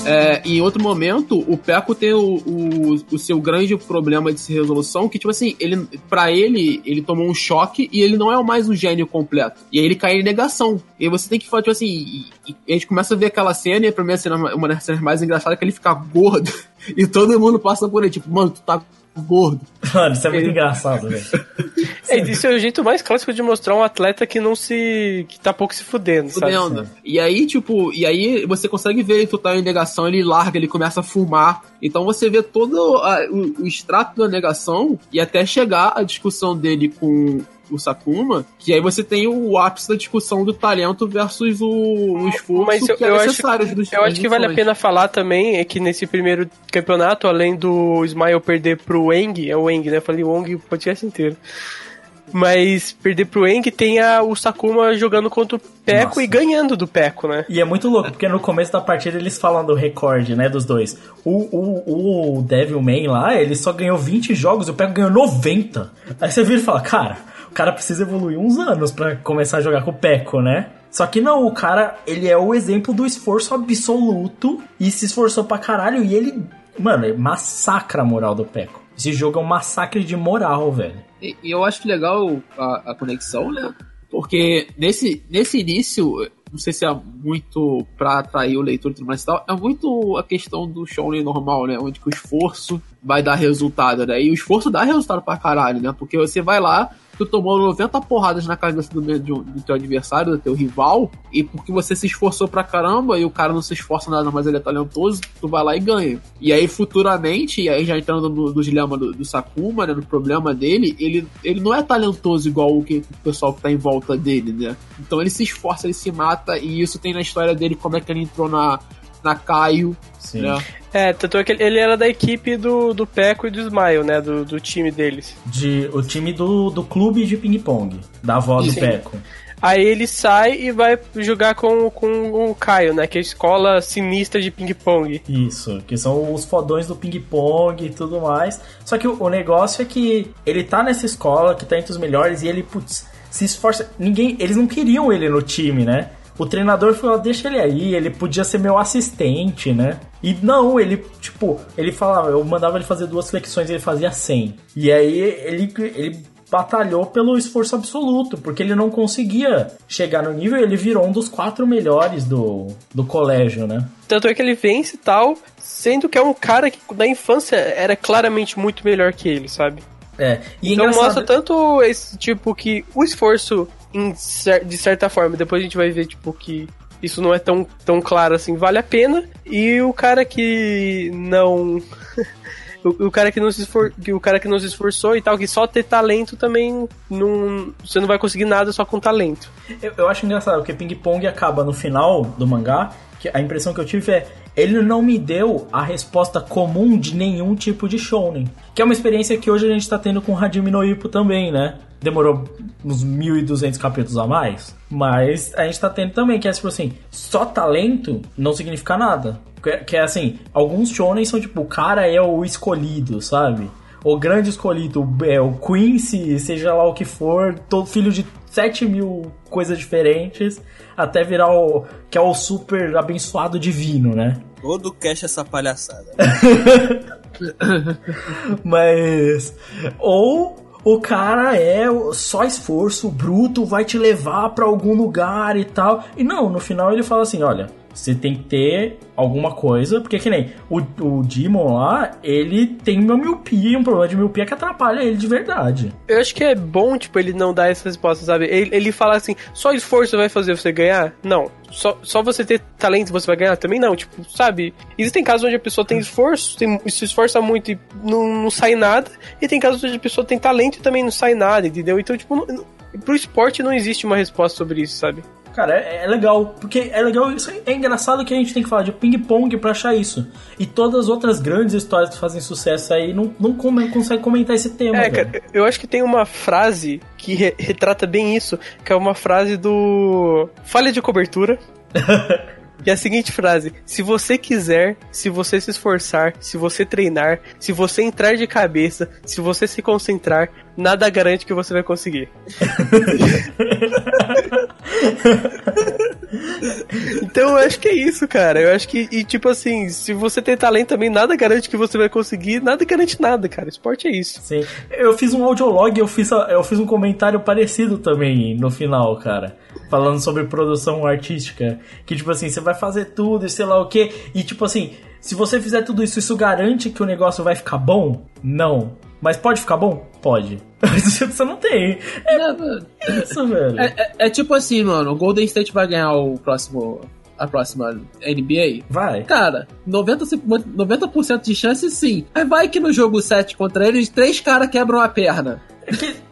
É, em outro momento, o Peco tem o, o, o seu grande problema de resolução, que, tipo assim, ele, pra ele, ele tomou um choque e ele não é mais um gênio completo. E aí ele cai em negação. E aí você tem que falar, tipo assim, e, e a gente começa a ver aquela cena, e a primeira cena, uma das cenas mais engraçadas é que ele fica gordo, <laughs> e todo mundo passa por ele, tipo, mano, tu tá gordo. Mano, isso é muito engraçado, velho. <laughs> É, isso é o jeito mais clássico de mostrar um atleta que não se. que tá pouco se fudendo, sabe? Fudendo. E aí, tipo, e aí você consegue ver ele tá em negação, ele larga, ele começa a fumar. Então você vê todo a- o, o extrato da negação e até chegar a discussão dele com o Sakuma, que aí você tem o ápice da discussão do talento versus o, o esforço Mas eu, que é eu acho, necessário dos- eu acho que vale a pena falar também é que nesse primeiro campeonato, além do Smile perder pro Eng, é o Eng, né? Eu falei Wong o podcast inteiro. Mas perder pro Eng tem a, o Sakuma jogando contra o Peco Nossa. e ganhando do Peco, né? E é muito louco, porque no começo da partida eles falam do recorde, né, dos dois. O, o, o Devilman lá, ele só ganhou 20 jogos, o Peco ganhou 90. Aí você vira e fala, cara, o cara precisa evoluir uns anos pra começar a jogar com o Peco, né? Só que não, o cara, ele é o exemplo do esforço absoluto e se esforçou pra caralho e ele, mano, ele massacra a moral do Peco. Esse jogo é um massacre de moral, velho. E, e eu acho legal a, a conexão, né? Porque nesse, nesse início, não sei se é muito pra atrair o leitor e tal, é muito a questão do shounen normal, né? Onde o esforço vai dar resultado, né? E o esforço dá resultado pra caralho, né? Porque você vai lá, tu tomou 90 porradas na cabeça do, um- do teu adversário, do teu rival, e porque você se esforçou pra caramba e o cara não se esforça nada, mas ele é talentoso, tu vai lá e ganha. E aí, futuramente, e aí já entrando no, no dilema do, do Sakuma, né, no problema dele, ele, ele não é talentoso igual o, que, o pessoal que tá em volta dele, né? Então ele se esforça, ele se mata, e isso tem na história dele como é que ele entrou na, na Caio, Sim. né? É, tanto é que ele- era da equipe do, do Peco e do Smile, né? Do, do time deles. De, o time do, do clube de ping-pong, da avó do. Peco. Aí ele sai e vai jogar com, com o Caio, né? Que é a escola sinistra de ping-pong. Isso, que são os fodões do ping-pong e tudo mais. Só que o, o negócio é que ele tá nessa escola, que tá entre os melhores, e ele, putz, se esforça. Ninguém. Eles não queriam ele no time, né? O treinador falou, deixa ele aí, ele podia ser meu assistente, né? E não, ele, tipo, ele falava, eu mandava ele fazer duas flexões e ele fazia 100. E aí ele, ele batalhou pelo esforço absoluto, porque ele não conseguia chegar no nível, ele virou um dos quatro melhores do, do colégio, né? Tanto é que ele vence e tal, sendo que é um cara que da infância era claramente muito melhor que ele, sabe? É, e então engraçado- mostra tanto esse tipo que o esforço de certa forma, depois a gente vai ver tipo que isso não é tão, tão claro assim, vale a pena. E o cara que não <laughs> o, o cara que não se esfor, o cara que não se esforçou e tal, que só ter talento também não você não vai conseguir nada só com talento. Eu, eu acho engraçado, porque Ping Pong acaba no final do mangá, que a impressão que eu tive é ele não me deu a resposta comum de nenhum tipo de shounen. Que é uma experiência que hoje a gente tá tendo com Hajime no Ippo também, né? Demorou uns 1200 capítulos a mais, mas a gente tá tendo também, que é tipo assim, só talento não significa nada. Que, que é assim, alguns shonen são tipo, o cara é o escolhido, sabe? O grande escolhido, é, o Quincy, seja lá o que for, todo filho de 7 mil coisas diferentes, até virar o que é o super abençoado divino, né? Todo cash essa palhaçada. <laughs> Mas. Ou o cara é só esforço, bruto, vai te levar pra algum lugar e tal. E não, no final ele fala assim: olha. Você tem que ter alguma coisa, porque que nem o, o Demon lá, ele tem uma miopia, um problema de miopia que atrapalha ele de verdade. Eu acho que é bom, tipo, ele não dar essa resposta, sabe? Ele, ele fala assim, só esforço vai fazer você ganhar? Não. Só, só você ter talento você vai ganhar? Também não, tipo, sabe? Existem casos onde a pessoa tem esforço, tem, se esforça muito e não, não sai nada, e tem casos onde a pessoa tem talento e também não sai nada, entendeu? Então, tipo, não, pro esporte não existe uma resposta sobre isso, sabe? Cara, é, é legal, porque é legal, isso é engraçado que a gente tem que falar de ping-pong pra achar isso. E todas as outras grandes histórias que fazem sucesso aí não, não come- consegue comentar esse tema. É, velho. cara, eu acho que tem uma frase que re- retrata bem isso, que é uma frase do Falha de Cobertura. <laughs> E a seguinte frase: Se você quiser, se você se esforçar, se você treinar, se você entrar de cabeça, se você se concentrar, nada garante que você vai conseguir. <laughs> então eu acho que é isso, cara. Eu acho que, e tipo assim, se você tem talento também, nada garante que você vai conseguir, nada garante nada, cara. Esporte é isso. Sim. Eu fiz um audiolog eu fiz, eu fiz um comentário parecido também no final, cara. Falando sobre produção artística. Que, tipo assim, você vai fazer tudo e sei lá o que. E, tipo assim, se você fizer tudo isso, isso garante que o negócio vai ficar bom? Não. Mas pode ficar bom? Pode. <laughs> Você não tem. É, isso, velho. É, é- é tipo assim, mano, o Golden State vai ganhar o próximo. A próxima NBA? Vai. Cara, 90%, 90 de chance sim. Aí vai que no jogo 7 contra eles, três caras quebram a perna.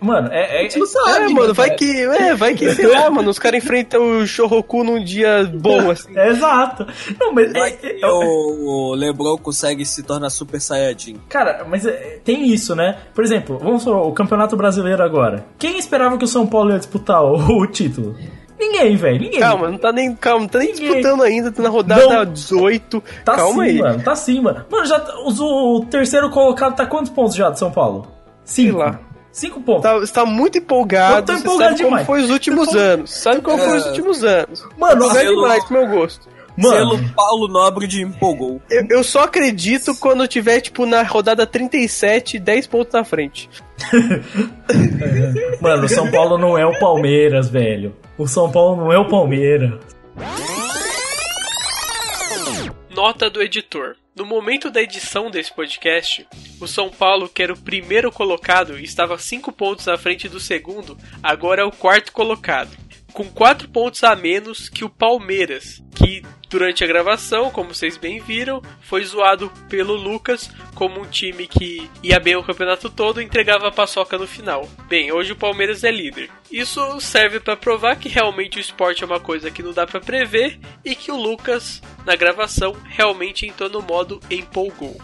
Mano, é. Gente não sabe. É, mano, vai cara. que. É, vai que, sei lá, mano, os caras enfrentam o Shoroku num dia bom, <laughs> assim. Exato. Não, mas. Vai é- que é- o, o LeBron consegue se tornar Super Saiyajin. Cara, mas é, tem isso, né? Por exemplo, vamos falar, o Campeonato Brasileiro agora. Quem esperava que o São Paulo ia disputar o, o título? Ninguém, velho, ninguém. Calma, não tá nem, calma, não tá nem Ninguém. disputando ainda, tá na rodada Não. 18. Tá calma sim, aí. mano, tá sim, mano. Mano, já, os- o terceiro colocado tá quantos pontos já de São Paulo? Cinco. lá. Cinco pontos. Tá, você tá muito empolgado. Eu tô você empolgado sabe como demais. foi os últimos anos. Sabe como foi os É. últimos anos. Mano, Não é selo- demais pro meu gosto. Mano, Selo Paulo Nobre de empolgou. Eu, eu só acredito quando tiver, tipo, na rodada 37, 10 pontos na frente. <laughs> mano, o São Paulo não é o Palmeiras, velho. O São Paulo não é o Palmeiras. Nota do editor. No momento da edição desse podcast, o São Paulo, que era o primeiro colocado e estava 5 pontos à frente do segundo, agora é o quarto colocado. Com 4 pontos a menos que o Palmeiras, que durante a gravação, como vocês bem viram, foi zoado pelo Lucas como um time que ia bem o campeonato todo e entregava a paçoca no final. Bem, hoje o Palmeiras é líder. Isso serve para provar que realmente o esporte é uma coisa que não dá para prever e que o Lucas, na gravação, realmente entrou no modo empolgou.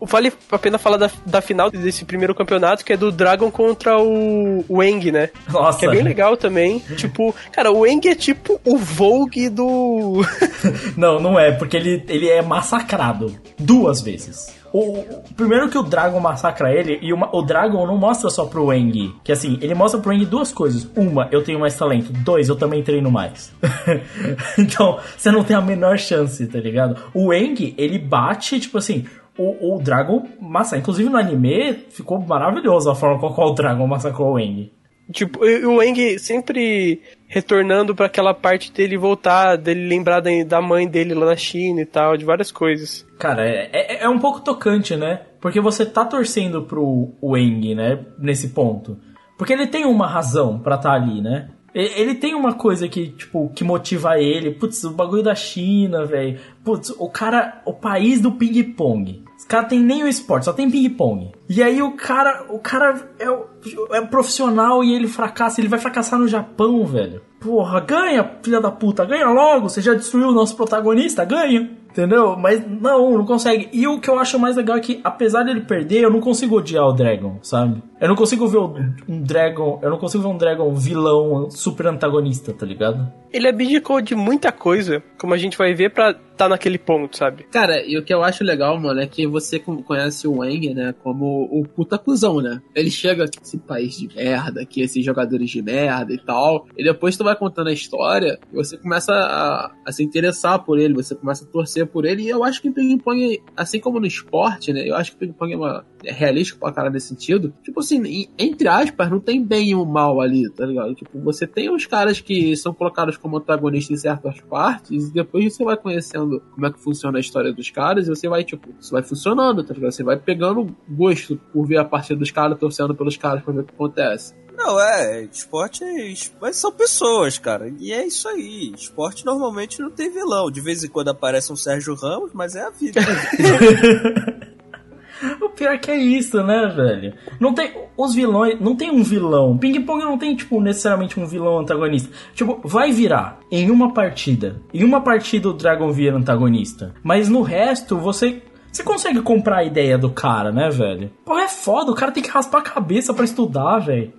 Vale a pena falar da, da final desse primeiro campeonato, que é do Dragon contra o, o Eng, né? Nossa. Que é bem legal também. <laughs> Tipo, cara, o Eng é tipo o Vogue do. <laughs> Não, não é, porque ele, ele é massacrado duas vezes. O, primeiro que o Dragon massacra ele, e uma- o Dragon não mostra só pro Eng. Que assim, ele mostra pro Eng duas coisas. Uma, eu tenho mais talento. Dois, eu também treino mais. <laughs> então, você não tem a menor chance, tá ligado? O Eng, ele bate, tipo assim. O, o Dragon massa. Inclusive no anime ficou maravilhoso a forma com a qual o Dragon massacrou o Eng. Tipo, o Eng sempre retornando pra aquela parte dele voltar, dele lembrar da, mãe dele lá na China e tal, de várias coisas. Cara, é, é, é um pouco tocante, né? Porque você tá torcendo pro Wang, né? Nesse ponto. Porque ele tem uma razão pra estar ali, né? Ele tem uma coisa que, tipo, que motiva ele. Putz, o bagulho da China, velho. Putz, o cara, o país do ping-pong. Os caras tem nem o esporte, só tem ping-pong. E aí o cara, o cara é, é profissional e ele fracassa, ele vai fracassar no Japão, velho. Porra, ganha, filha da puta, ganha logo. Você já destruiu o nosso protagonista, ganha. Entendeu? Mas não, não consegue. E o que eu acho mais legal é que, apesar dele perder, eu não consigo odiar o Dragon, sabe? Eu não consigo ver um Dragon. Eu não consigo ver um Dragon vilão super antagonista, tá ligado? Ele abdicou de muita coisa, como a gente vai ver, pra tá naquele ponto, sabe? Cara, e o que eu acho legal, mano, é que você conhece o Wang, né, como o puta cuzão, né? Ele chega aqui, esse país de merda, aqui, esses jogadores de merda e tal, e depois tu vai contando a história, e você começa a, a se interessar por ele, você começa a torcer por ele, e eu acho que o ping-pong, assim como no esporte, né, eu acho que o ping-pong é, uma, é realístico pra cara nesse sentido, tipo assim, entre aspas, não tem bem e o mal ali, tá ligado? Tipo, você tem os caras que são colocados como antagonistas em certas partes, e depois você vai conhecendo como é que funciona a história dos caras, e você vai, tipo, isso vai funcionando, tá ligado? Você vai pegando gosto por ver a partida dos caras, torcendo pelos caras pra ver o que acontece. Não, é, esporte é. Mas são pessoas, cara. E é isso aí. Esporte normalmente não tem vilão. De vez em quando aparece um Sérgio Ramos, mas é a vida. <laughs> O pior que é isso, né, velho? Não tem. Os vilões. Não tem um vilão. Ping-pong não tem, tipo, necessariamente um vilão antagonista. Tipo, vai virar em uma partida. Em uma partida o Dragon vira antagonista. Mas no resto, você. Você consegue comprar a ideia do cara, né, velho? Pô, é foda, o cara tem que raspar a cabeça pra estudar, velho.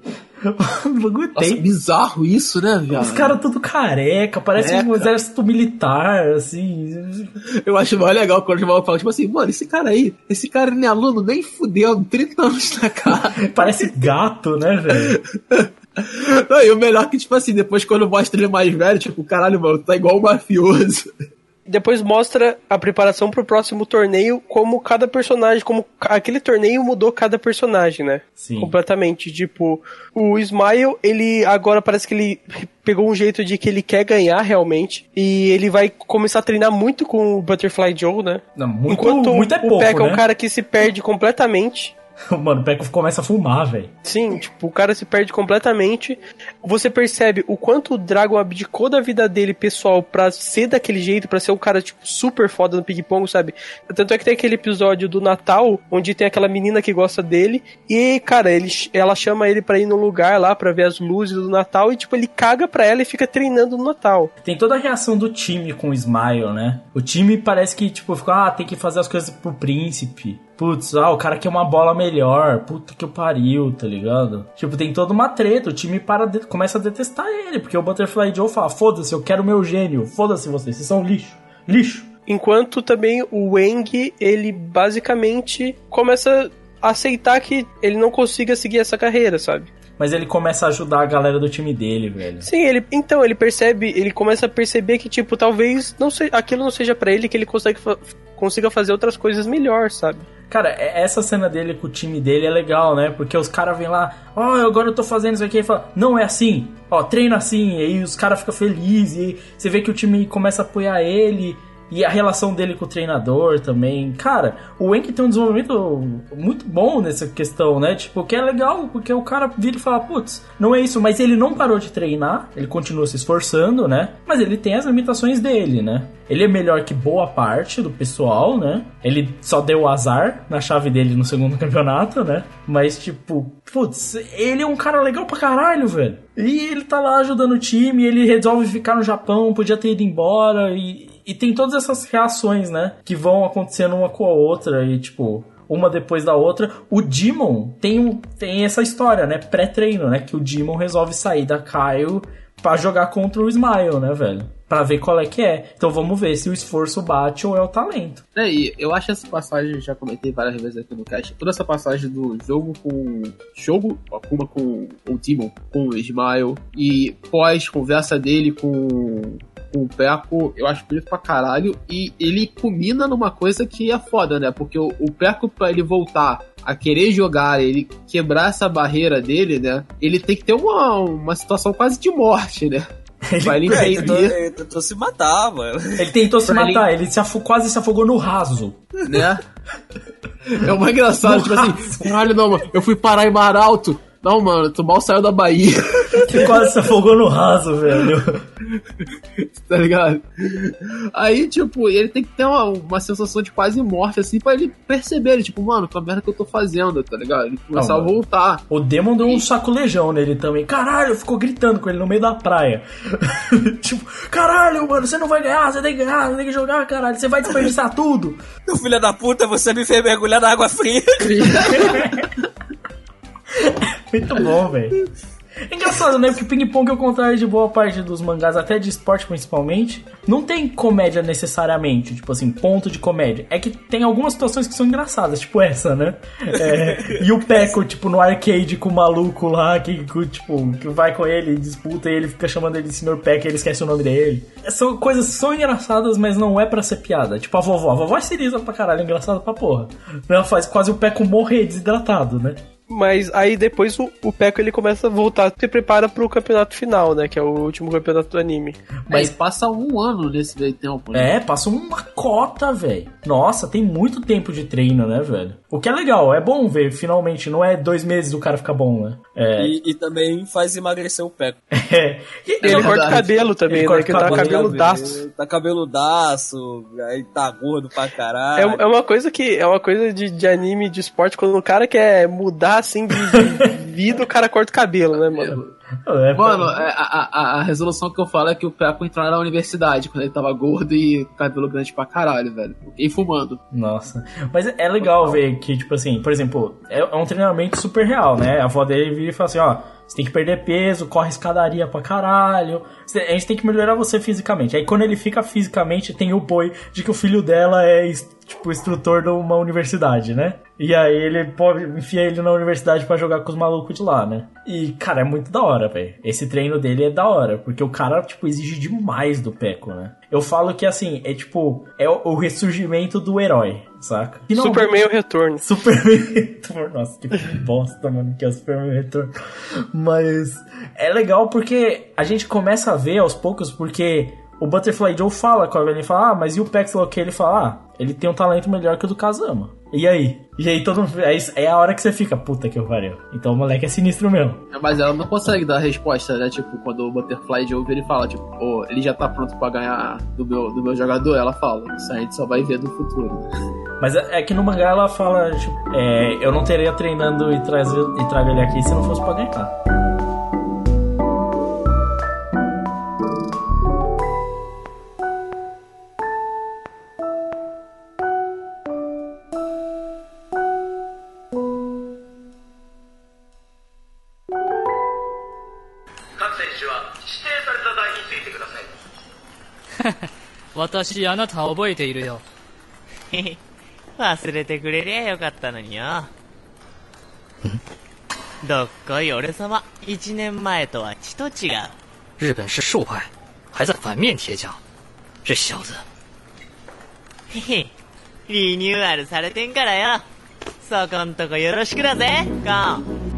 <laughs> O bagulho Nossa, tem. bizarro isso, né, viado? Os caras tudo careca, parece É, um cara. exército militar, assim. Eu acho mais legal quando o maluco fala, tipo assim, mano, esse cara aí, esse cara nem é aluno, nem fudeu, 30 anos na cara. <laughs> Parece gato, né, velho? Não, e o melhor é que, tipo assim, depois quando mostra ele mais velho, tipo, caralho, mano, tá igual um mafioso. Depois mostra a preparação pro próximo torneio, como cada personagem, como aquele torneio mudou cada personagem, né? Sim. Completamente. Tipo, o Smile, ele agora parece que ele pegou um jeito de que ele quer ganhar realmente. E ele vai começar a treinar muito com o Butterfly Joe, né? Não, muito, Enquanto muito é o pouco, Pekka é né? um cara que se perde completamente. <laughs> Mano, o Pecco começa a fumar, velho. Sim, tipo, o cara se perde completamente. Você percebe o quanto o Dragon abdicou da vida dele pessoal pra ser daquele jeito, pra ser um cara, tipo, super foda no ping-pong, sabe? Tanto é que tem aquele episódio do Natal, onde tem aquela menina que gosta dele, e, cara, ele, ela chama ele pra ir num lugar lá pra ver as luzes do Natal, e, tipo, ele caga pra ela e fica treinando no Natal. Tem toda a reação do time com o Smile, né? O time parece que, tipo, fica, ah, tem que fazer as coisas pro príncipe. Putz, ah, o cara quer uma bola melhor. Puta que pariu, tá ligado? Tipo, tem toda uma treta. O time para de- começa a detestar ele, porque o Butterfly Joe fala: foda-se, eu quero meu gênio. Foda-se vocês, vocês são lixo. Lixo. Enquanto também o Wang, ele basicamente começa a aceitar que ele não consiga seguir essa carreira, sabe? Mas ele começa a ajudar a galera do time dele, velho. Sim, ele então ele percebe, ele começa a perceber que tipo talvez não se, aquilo não seja pra ele que ele consegue fa- consiga fazer outras coisas melhor, sabe? Cara, é- essa cena dele com o time dele é legal, né? Porque os caras vêm lá, ó, agora eu tô fazendo isso aqui, e fala, não é assim, ó, treina assim, e aí os caras ficam felizes, e você vê que o time começa a apoiar ele, e a relação dele com o treinador também. Cara, o Enki tem um desenvolvimento muito bom nessa questão, né? Tipo, que é legal, porque o cara vira e fala, putz, não é isso, mas ele não parou de treinar, ele continua se esforçando, né? Mas ele tem as limitações dele, né? Ele é melhor que boa parte do pessoal, né? Ele só deu azar na chave dele no segundo <laughs> campeonato, né? Mas, tipo, putz, ele é um cara legal pra caralho, velho. E ele tá lá ajudando o time, ele resolve ficar no Japão, podia ter ido embora, e, e tem todas essas reações, né? Que vão acontecendo uma com a outra, e tipo. Uma depois da outra. O Demon tem, um, tem essa história, né? Pré-treino, né? Que o Demon resolve sair da Kyle pra jogar contra o Smile, né, velho? Pra ver qual é que é. Então vamos ver se o esforço bate ou é o talento. É, e eu acho essa passagem, já comentei várias vezes aqui no cast, toda essa passagem do jogo com. Jogo, Akuma com o Demon, com o Smile, e pós-conversa dele com. Com o Peco, eu acho bonito pra caralho. E ele culmina numa coisa que é foda, né? Porque o, o Peco, pra ele voltar a querer jogar, ele quebrar essa barreira dele, né? Ele tem que ter uma, uma situação quase de morte, né? Pra ele <laughs> É, ele tentou, ele tentou se matar, mano. Ele tentou se Pra matar, ele se afo- quase se afogou no raso. né? É uma engraçado, tipo assim, caralho, não, mano, eu fui parar em Mar Alto. Não, mano, tu mal saiu da Bahia, <laughs> Ele quase se afogou no raso, velho. <laughs> tá ligado? Aí, tipo, ele tem que ter uma, uma sensação de quase morte, assim, pra ele perceber, ele, tipo, mano, que merda que eu tô fazendo, tá ligado? Ele começar Não, a voltar. O Demon deu um sacolejão nele também. Caralho, ficou gritando com ele no meio da praia. <laughs> tipo, caralho, mano, você não vai ganhar, você tem que ganhar, você tem que jogar, caralho, você vai desperdiçar tudo. Meu filho da puta, você me fez mergulhar na água fria. <laughs> Muito bom, velho. É engraçado, né? Porque ping-pong, ao contrário de boa parte dos mangás, até de esporte principalmente, não tem comédia necessariamente, tipo assim, ponto de comédia. É que tem algumas situações que são engraçadas, tipo essa, né? É, e o Peco, tipo, no arcade com o maluco lá, que, tipo, que vai com ele, disputa e ele fica chamando ele de Sr. Peco e ele esquece o nome dele. São coisas são engraçadas, mas não é pra ser piada. Tipo a vovó. A vovó é siriza pra caralho, engraçada pra porra. Ela faz quase o Peco morrer desidratado, né? Mas aí depois o, o Peco ele começa a voltar, se prepara pro campeonato final, né? Que é o último campeonato do anime. Mas passa um ano nesse meio tempo, né? É, passa uma cota, velho. Nossa, tem muito tempo de treino, né, velho? O que é legal, é bom ver, finalmente. Não é dois meses o cara ficar bom, né? É. E, e também faz emagrecer o Peco. <laughs> é. E- Ele eu- corta o cabelo também, Ele né? corta Que o tá cabelo. cabeludaço. Tá cabeludaço, aí tá gordo pra caralho. É, é uma coisa que é uma coisa de, de anime de esporte quando o cara quer mudar assim de, de vida, o cara corta o cabelo, né, mano? É, Mano, é, a, a, a resolução que eu falo é que o Peco entrou na universidade quando ele tava gordo e cabelo grande pra caralho, velho. E fumando. Nossa. Mas é legal ver que, tipo assim, por exemplo, é, é um treinamento super real, né? A avó dele vira e fala assim, ó, você tem que perder peso, corre escadaria pra caralho. A gente tem que melhorar você fisicamente. Aí quando ele fica fisicamente, tem o boi de que o filho dela é tipo, instrutor de uma universidade, né? E aí ele pode enfia ele na universidade pra jogar com os malucos de lá, né? E, cara, é muito da hora, velho. Esse treino dele é da hora, porque o cara, tipo, exige demais do Peco, né? Eu falo que, assim, é tipo, é o ressurgimento do herói, saca? Finalmente- Superman o retorno. Superman Retorno. Nossa, que bosta, mano, que é o Superman Retorno. Mas é legal porque a gente começa a ver aos poucos, porque o Butterfly Joe fala com a Evelyn, fala, ah, mas e o Pex que ele fala, ah, ele tem um talento melhor que o do Kazama. E aí? E aí todo mundo. aí É a hora que você fica, puta que pariu. Então o moleque é sinistro mesmo. Mas ela não consegue dar resposta, né? Tipo, quando o Butterfly Joe ele fala, tipo, ô, ele já tá pronto pra ganhar do meu, do meu jogador, ela fala, isso a gente só vai ver no futuro. Mas é é que no mangá ela fala, tipo, é, eu não teria treinando e, trazer, e trago ele aqui se não fosse pra ganhar. <laughs> 各選手は指定された台についてください私あなた覚えているよへ<laughs> へ 忘れてくれりゃよかったのによ。どっこい俺様、一年前とはちと違う。日本是树派，还在反面贴奖，这小子リニューアルされてんからよ。そこんとこよろしくだぜ、ゴン。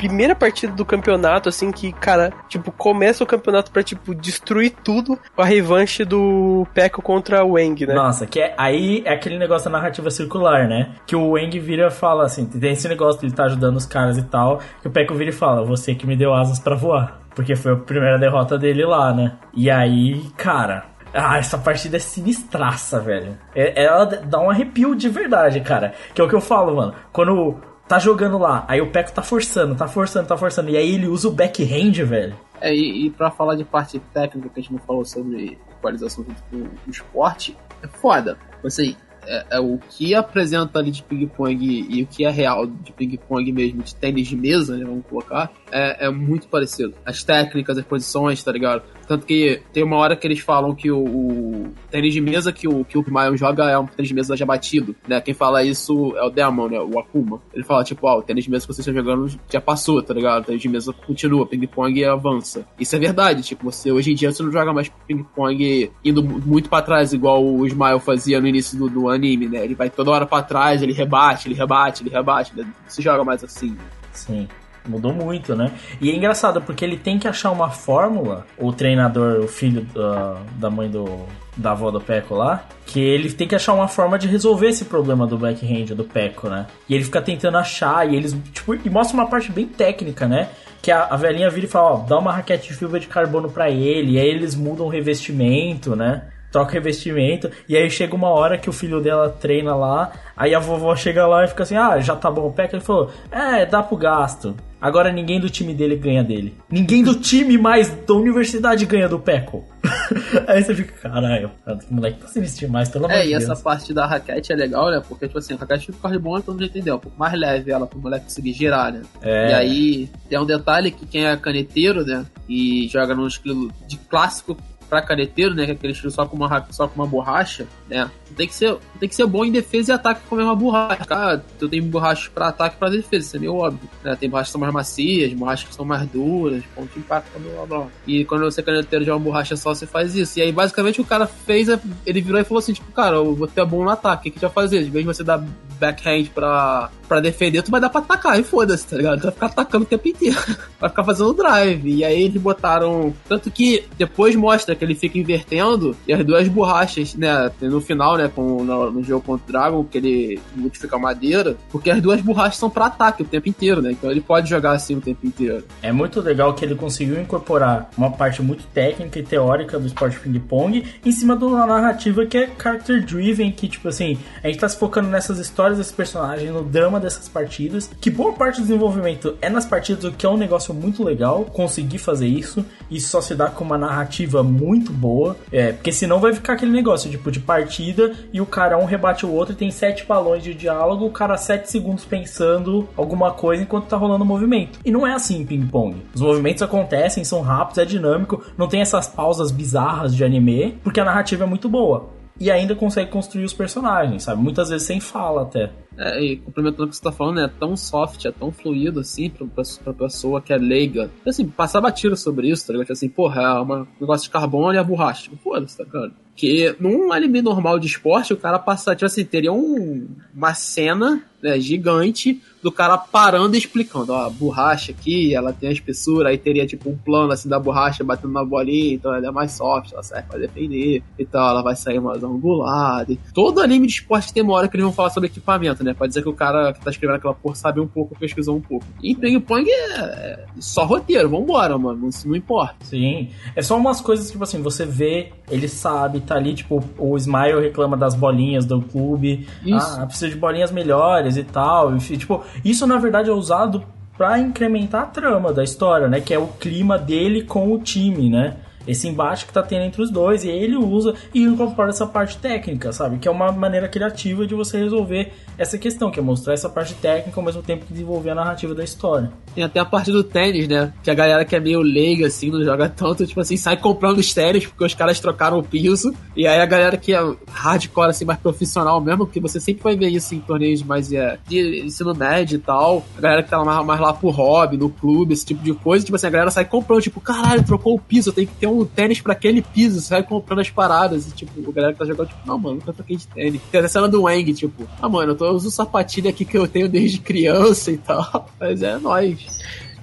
Primeira partida do campeonato, assim, que, cara, tipo, começa o campeonato pra, tipo, destruir tudo, a revanche do Peco contra o Wang, né? Nossa, que é, aí é aquele negócio da narrativa circular, né? Que o Wang vira e fala assim, tem esse negócio de ele tá ajudando os caras e tal, que o Peco vira e fala, você que me deu asas pra voar. Porque foi a primeira derrota dele lá, né? E aí, cara, ah, essa partida é sinistraça, velho. É- ela dá um arrepio de verdade, cara. Que é o que eu falo, mano. Quando tá jogando lá, aí o Peco tá forçando, tá forçando, tá forçando, e aí ele usa o backhand, velho. É, e, e pra falar de parte técnica que a gente não falou sobre equalização junto com o esporte, é foda. Assim, é, é o que apresenta ali de ping-pong e o que é real de ping-pong mesmo, de tênis de mesa, né, vamos colocar, é, é muito parecido. As técnicas, as posições, tá ligado? Tanto que tem uma hora que eles falam que o, o tênis de mesa que o, que o Mayon joga é um tênis de mesa já batido, né? Quem fala isso é o Demon, né? O Akuma. Ele fala, tipo, ó, o tênis de mesa que você está jogando já passou, tá ligado? O tênis de mesa continua, ping-pong avança. Isso é verdade, tipo, você hoje em dia você não joga mais ping-pong indo mu- muito pra trás, igual o Smile fazia no início do, do anime, né? Ele vai toda hora pra trás, ele rebate, ele rebate, ele rebate, né? Não se joga mais assim. Sim. Mudou muito, né? E é engraçado porque ele tem que achar uma fórmula, o treinador, o filho da, da mãe do. da avó do Peco lá, que ele tem que achar uma forma de resolver esse problema do backhand, do Peco, né? E ele fica tentando achar, e eles, tipo, e mostra uma parte bem técnica, né? Que a, a velhinha vira e fala, ó, dá uma raquete de fibra de carbono pra ele, e aí eles mudam o revestimento, né? Troca revestimento, e aí chega uma hora que o filho dela treina lá, aí a vovó chega lá e fica assim, ah, já tá bom o Peco? Ele falou, é, dá pro gasto. Agora ninguém do time dele ganha dele. Ninguém do time mais da universidade ganha do Peco. <laughs> aí você fica, caralho, o moleque tá sinistro demais, pelo amor É, de e Deus. essa parte da raquete é legal, né? Porque, tipo assim, a raquete fica bom, então já entendeu. Um pouco mais leve ela pro moleque conseguir girar, né? É. E aí tem um detalhe que quem é caneteiro, né? E joga num estilo de clássico pra caneteiro, né? Que é aquele estilo só com uma, só com uma borracha, né? Tem que, ser, tem que ser bom em defesa e ataque com a mesma borracha. Cara, tu tem borrachas pra ataque e pra defesa, isso é meio óbvio. Né? Tem borrachas que são mais macias, borrachas que são mais duras, ponto de impacto, blá blá blá. E quando você é caneteiro de uma borracha só, você faz isso. E aí, basicamente, o cara fez, ele virou e falou assim, tipo, cara, eu vou ter bom no ataque, o que, a gente vai fazer? De vez você dar backhand pra, pra defender, tu vai dar pra atacar, e foda-se, tá ligado? Tu vai ficar atacando o tempo inteiro. <laughs> Vai ficar fazendo drive. E aí eles botaram. Tanto que depois mostra que ele fica invertendo e as duas borrachas, né? No final, né? Com, no, no jogo contra o Dragon, que ele multiplica a madeira, porque as duas borrachas são pra ataque o tempo inteiro, né? Então ele pode jogar assim o tempo inteiro. É muito legal que ele conseguiu incorporar uma parte muito técnica e teórica do esporte ping-pong em cima de uma narrativa que é character driven, que, tipo assim, a gente tá se focando nessas histórias histórias desses personagens, no drama dessas partidas, que boa parte do desenvolvimento é nas partidas, o que é um negócio muito legal, conseguir fazer isso, e só se dá com uma narrativa muito boa, é, porque senão vai ficar aquele negócio, tipo, de partida, e o cara um rebate o outro, e tem sete balões de diálogo, o cara sete segundos pensando alguma coisa enquanto tá rolando o movimento. E não é assim ping-pong. Os movimentos acontecem, são rápidos, é dinâmico, não tem essas pausas bizarras de anime, porque a narrativa é muito boa. E ainda consegue construir os personagens, sabe? Muitas vezes sem fala até. É, e complementando o que você tá falando, é tão soft, é tão fluido assim pra, pra, pra pessoa que é leiga. Assim, passar batido sobre isso, tá ligado? Tipo Assim, porra, é um negócio de carbono e a borracha. Tipo, foda-se, tá ligado? Que num anime normal de esporte, o cara passa, tipo assim, teria um, uma cena né, gigante do cara parando e explicando, ó, a borracha aqui, ela tem a espessura, aí teria tipo um plano assim da borracha batendo na bolinha, então ela é mais soft, ela serve pra defender e tal, ela vai sair mais angulada. Todo anime de esporte tem uma hora que eles vão falar sobre equipamento, né? Pode dizer que o cara que tá escrevendo aquela porra sabe um pouco, pesquisou um pouco. E em ping-pong é, é só roteiro, vambora, mano, isso não importa. Sim, é só umas coisas, tipo assim, você vê, ele sabe, tá ali, tipo, o Smile reclama das bolinhas do clube, Isso. ah, precisa de bolinhas melhores e tal, enfim, tipo, isso na verdade é usado pra incrementar a trama da história, né, que é o clima dele com o time, né, esse embate que tá tendo entre os dois, e ele usa e incorpora essa parte técnica, sabe? Que é uma maneira criativa de você resolver essa questão, que é mostrar essa parte técnica ao mesmo tempo que desenvolver a narrativa da história. Tem até a parte do tênis, né? Que a galera que é meio leiga, assim, não joga tanto, tipo assim, sai comprando os tênis porque os caras trocaram o piso. E aí a galera que é hardcore, assim, mais profissional mesmo, que você sempre vai ver isso em torneios mais é, de ensino médio e tal. A galera que tá mais, mais lá pro hobby, no clube, esse tipo de coisa. Tipo assim, a galera sai comprando, tipo, caralho, trocou o piso, tenho que ter um tênis pra aquele piso. Vai comprando as paradas. E, tipo, a galera que tá jogando, tipo, não, mano, nunca troquei de tênis. Tem a cena do Wang, tipo, ah, mano, eu tô usando sapatilha aqui que eu tenho desde criança e tal. <laughs> Mas é nóis.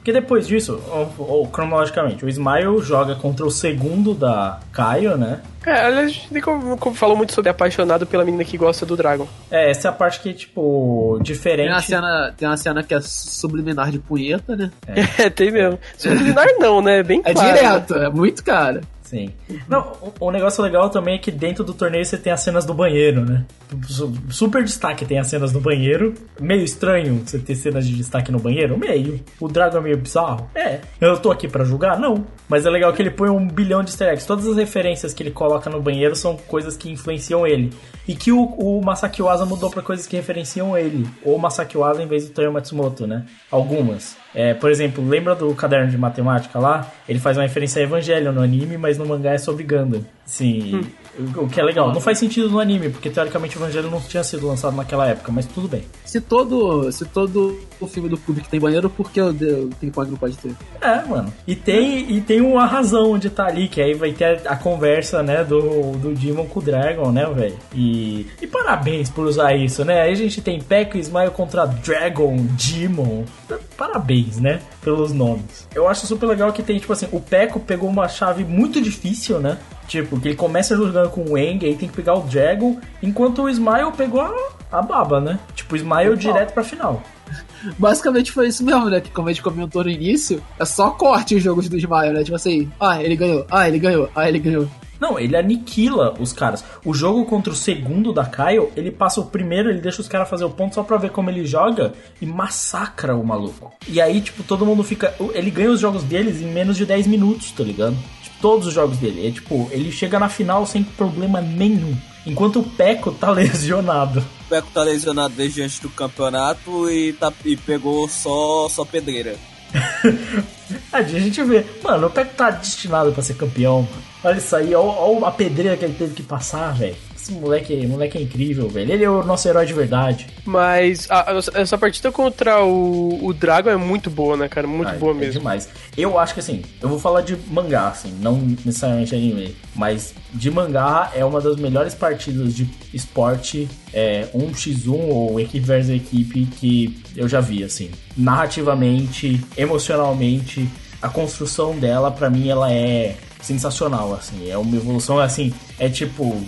Porque depois disso, ou, ou, cronologicamente, o Smile joga contra o segundo da Caio, né? É, aliás, a gente falou muito sobre apaixonado pela menina que gosta do Dragon. É, essa é a parte que, tipo, diferente. Tem uma, cena, tem uma cena que é subliminar de punheta, né? <laughs> É, tem mesmo. Subliminar não, né? Bem É claro. direto, é muito cara. Sim. Não, o, o negócio legal também é que dentro do torneio você tem as cenas do banheiro, né? Su- Super destaque tem as cenas do banheiro. Meio estranho você ter cenas de destaque no banheiro? Meio. O Dragon é meio bizarro? É. Eu tô aqui pra julgar? Não. Mas é legal que ele põe um bilhão de easter eggs. Todas as referências que ele coloca no banheiro são coisas que influenciam ele. E que o, o Masaki Uasa mudou pra coisas que referenciam ele. Ou Masaki Uasa em vez do Toyo Matsumoto, né? Algumas. É, por exemplo, lembra do caderno de matemática lá? Ele faz uma referência a Evangelho no anime, mas no mangá é sobre Gundam. Sim, o, o que é legal. Não faz sentido no anime, porque teoricamente o Evangelho não tinha sido lançado naquela época, mas tudo bem. Se todo, se todo o filme do Kubrick tem banheiro, por que o Ping Pong não pode ter? É, mano. E tem, e tem uma razão de estar ali, que aí vai ter a, a conversa, né, do, do Demon com o Dragon, né, velho? E, e parabéns por usar isso, né? Aí a gente tem Peco e Smile contra Dragon, Demon. Parabéns, né? Pelos nomes. Eu acho super legal que tem, tipo assim, o Peco pegou uma chave muito difícil, né? Tipo, que ele começa jogando com o Wang, aí tem que pegar o Dragon, enquanto o Smile pegou a, a baba, né? Tipo, o Smile direto pra final. <laughs> Basicamente foi isso mesmo, né? Que como a gente comentou no início, é só corte os jogos do Smile, né? Tipo assim, ah, ele ganhou, ah, ele ganhou, ah, ele ganhou. Não, ele aniquila os caras. O jogo contra o segundo da Kyle, ele passa o primeiro, ele deixa os caras fazer o ponto só pra ver como ele joga e massacra o maluco. E aí, tipo, todo mundo fica. Ele ganha os jogos deles em menos de 10 minutos, tá ligado? Todos os jogos dele. É tipo, ele chega na final sem problema nenhum. Enquanto o Peco tá <laughs> lesionado. O Peco tá lesionado desde antes do campeonato e, tá, e pegou só, só pedreira. <laughs> A gente vê, mano, o Peco tá destinado pra ser campeão. Olha isso aí, olha a pedreira que ele teve que passar, velho. Esse moleque, moleque é incrível, velho. Ele é o nosso herói de verdade. Mas a- a- essa partida contra o, o Dragon é muito boa, né, cara? Muito Ah, boa é mesmo. demais. Eu acho que assim, eu vou falar de mangá, assim, não necessariamente anime, mas de mangá é uma das melhores partidas de esporte, é, 1x1 ou equipe versus equipe que eu já vi, assim. Narrativamente, emocionalmente, a construção dela, pra mim, ela é sensacional, assim. É uma evolução, assim, é tipo.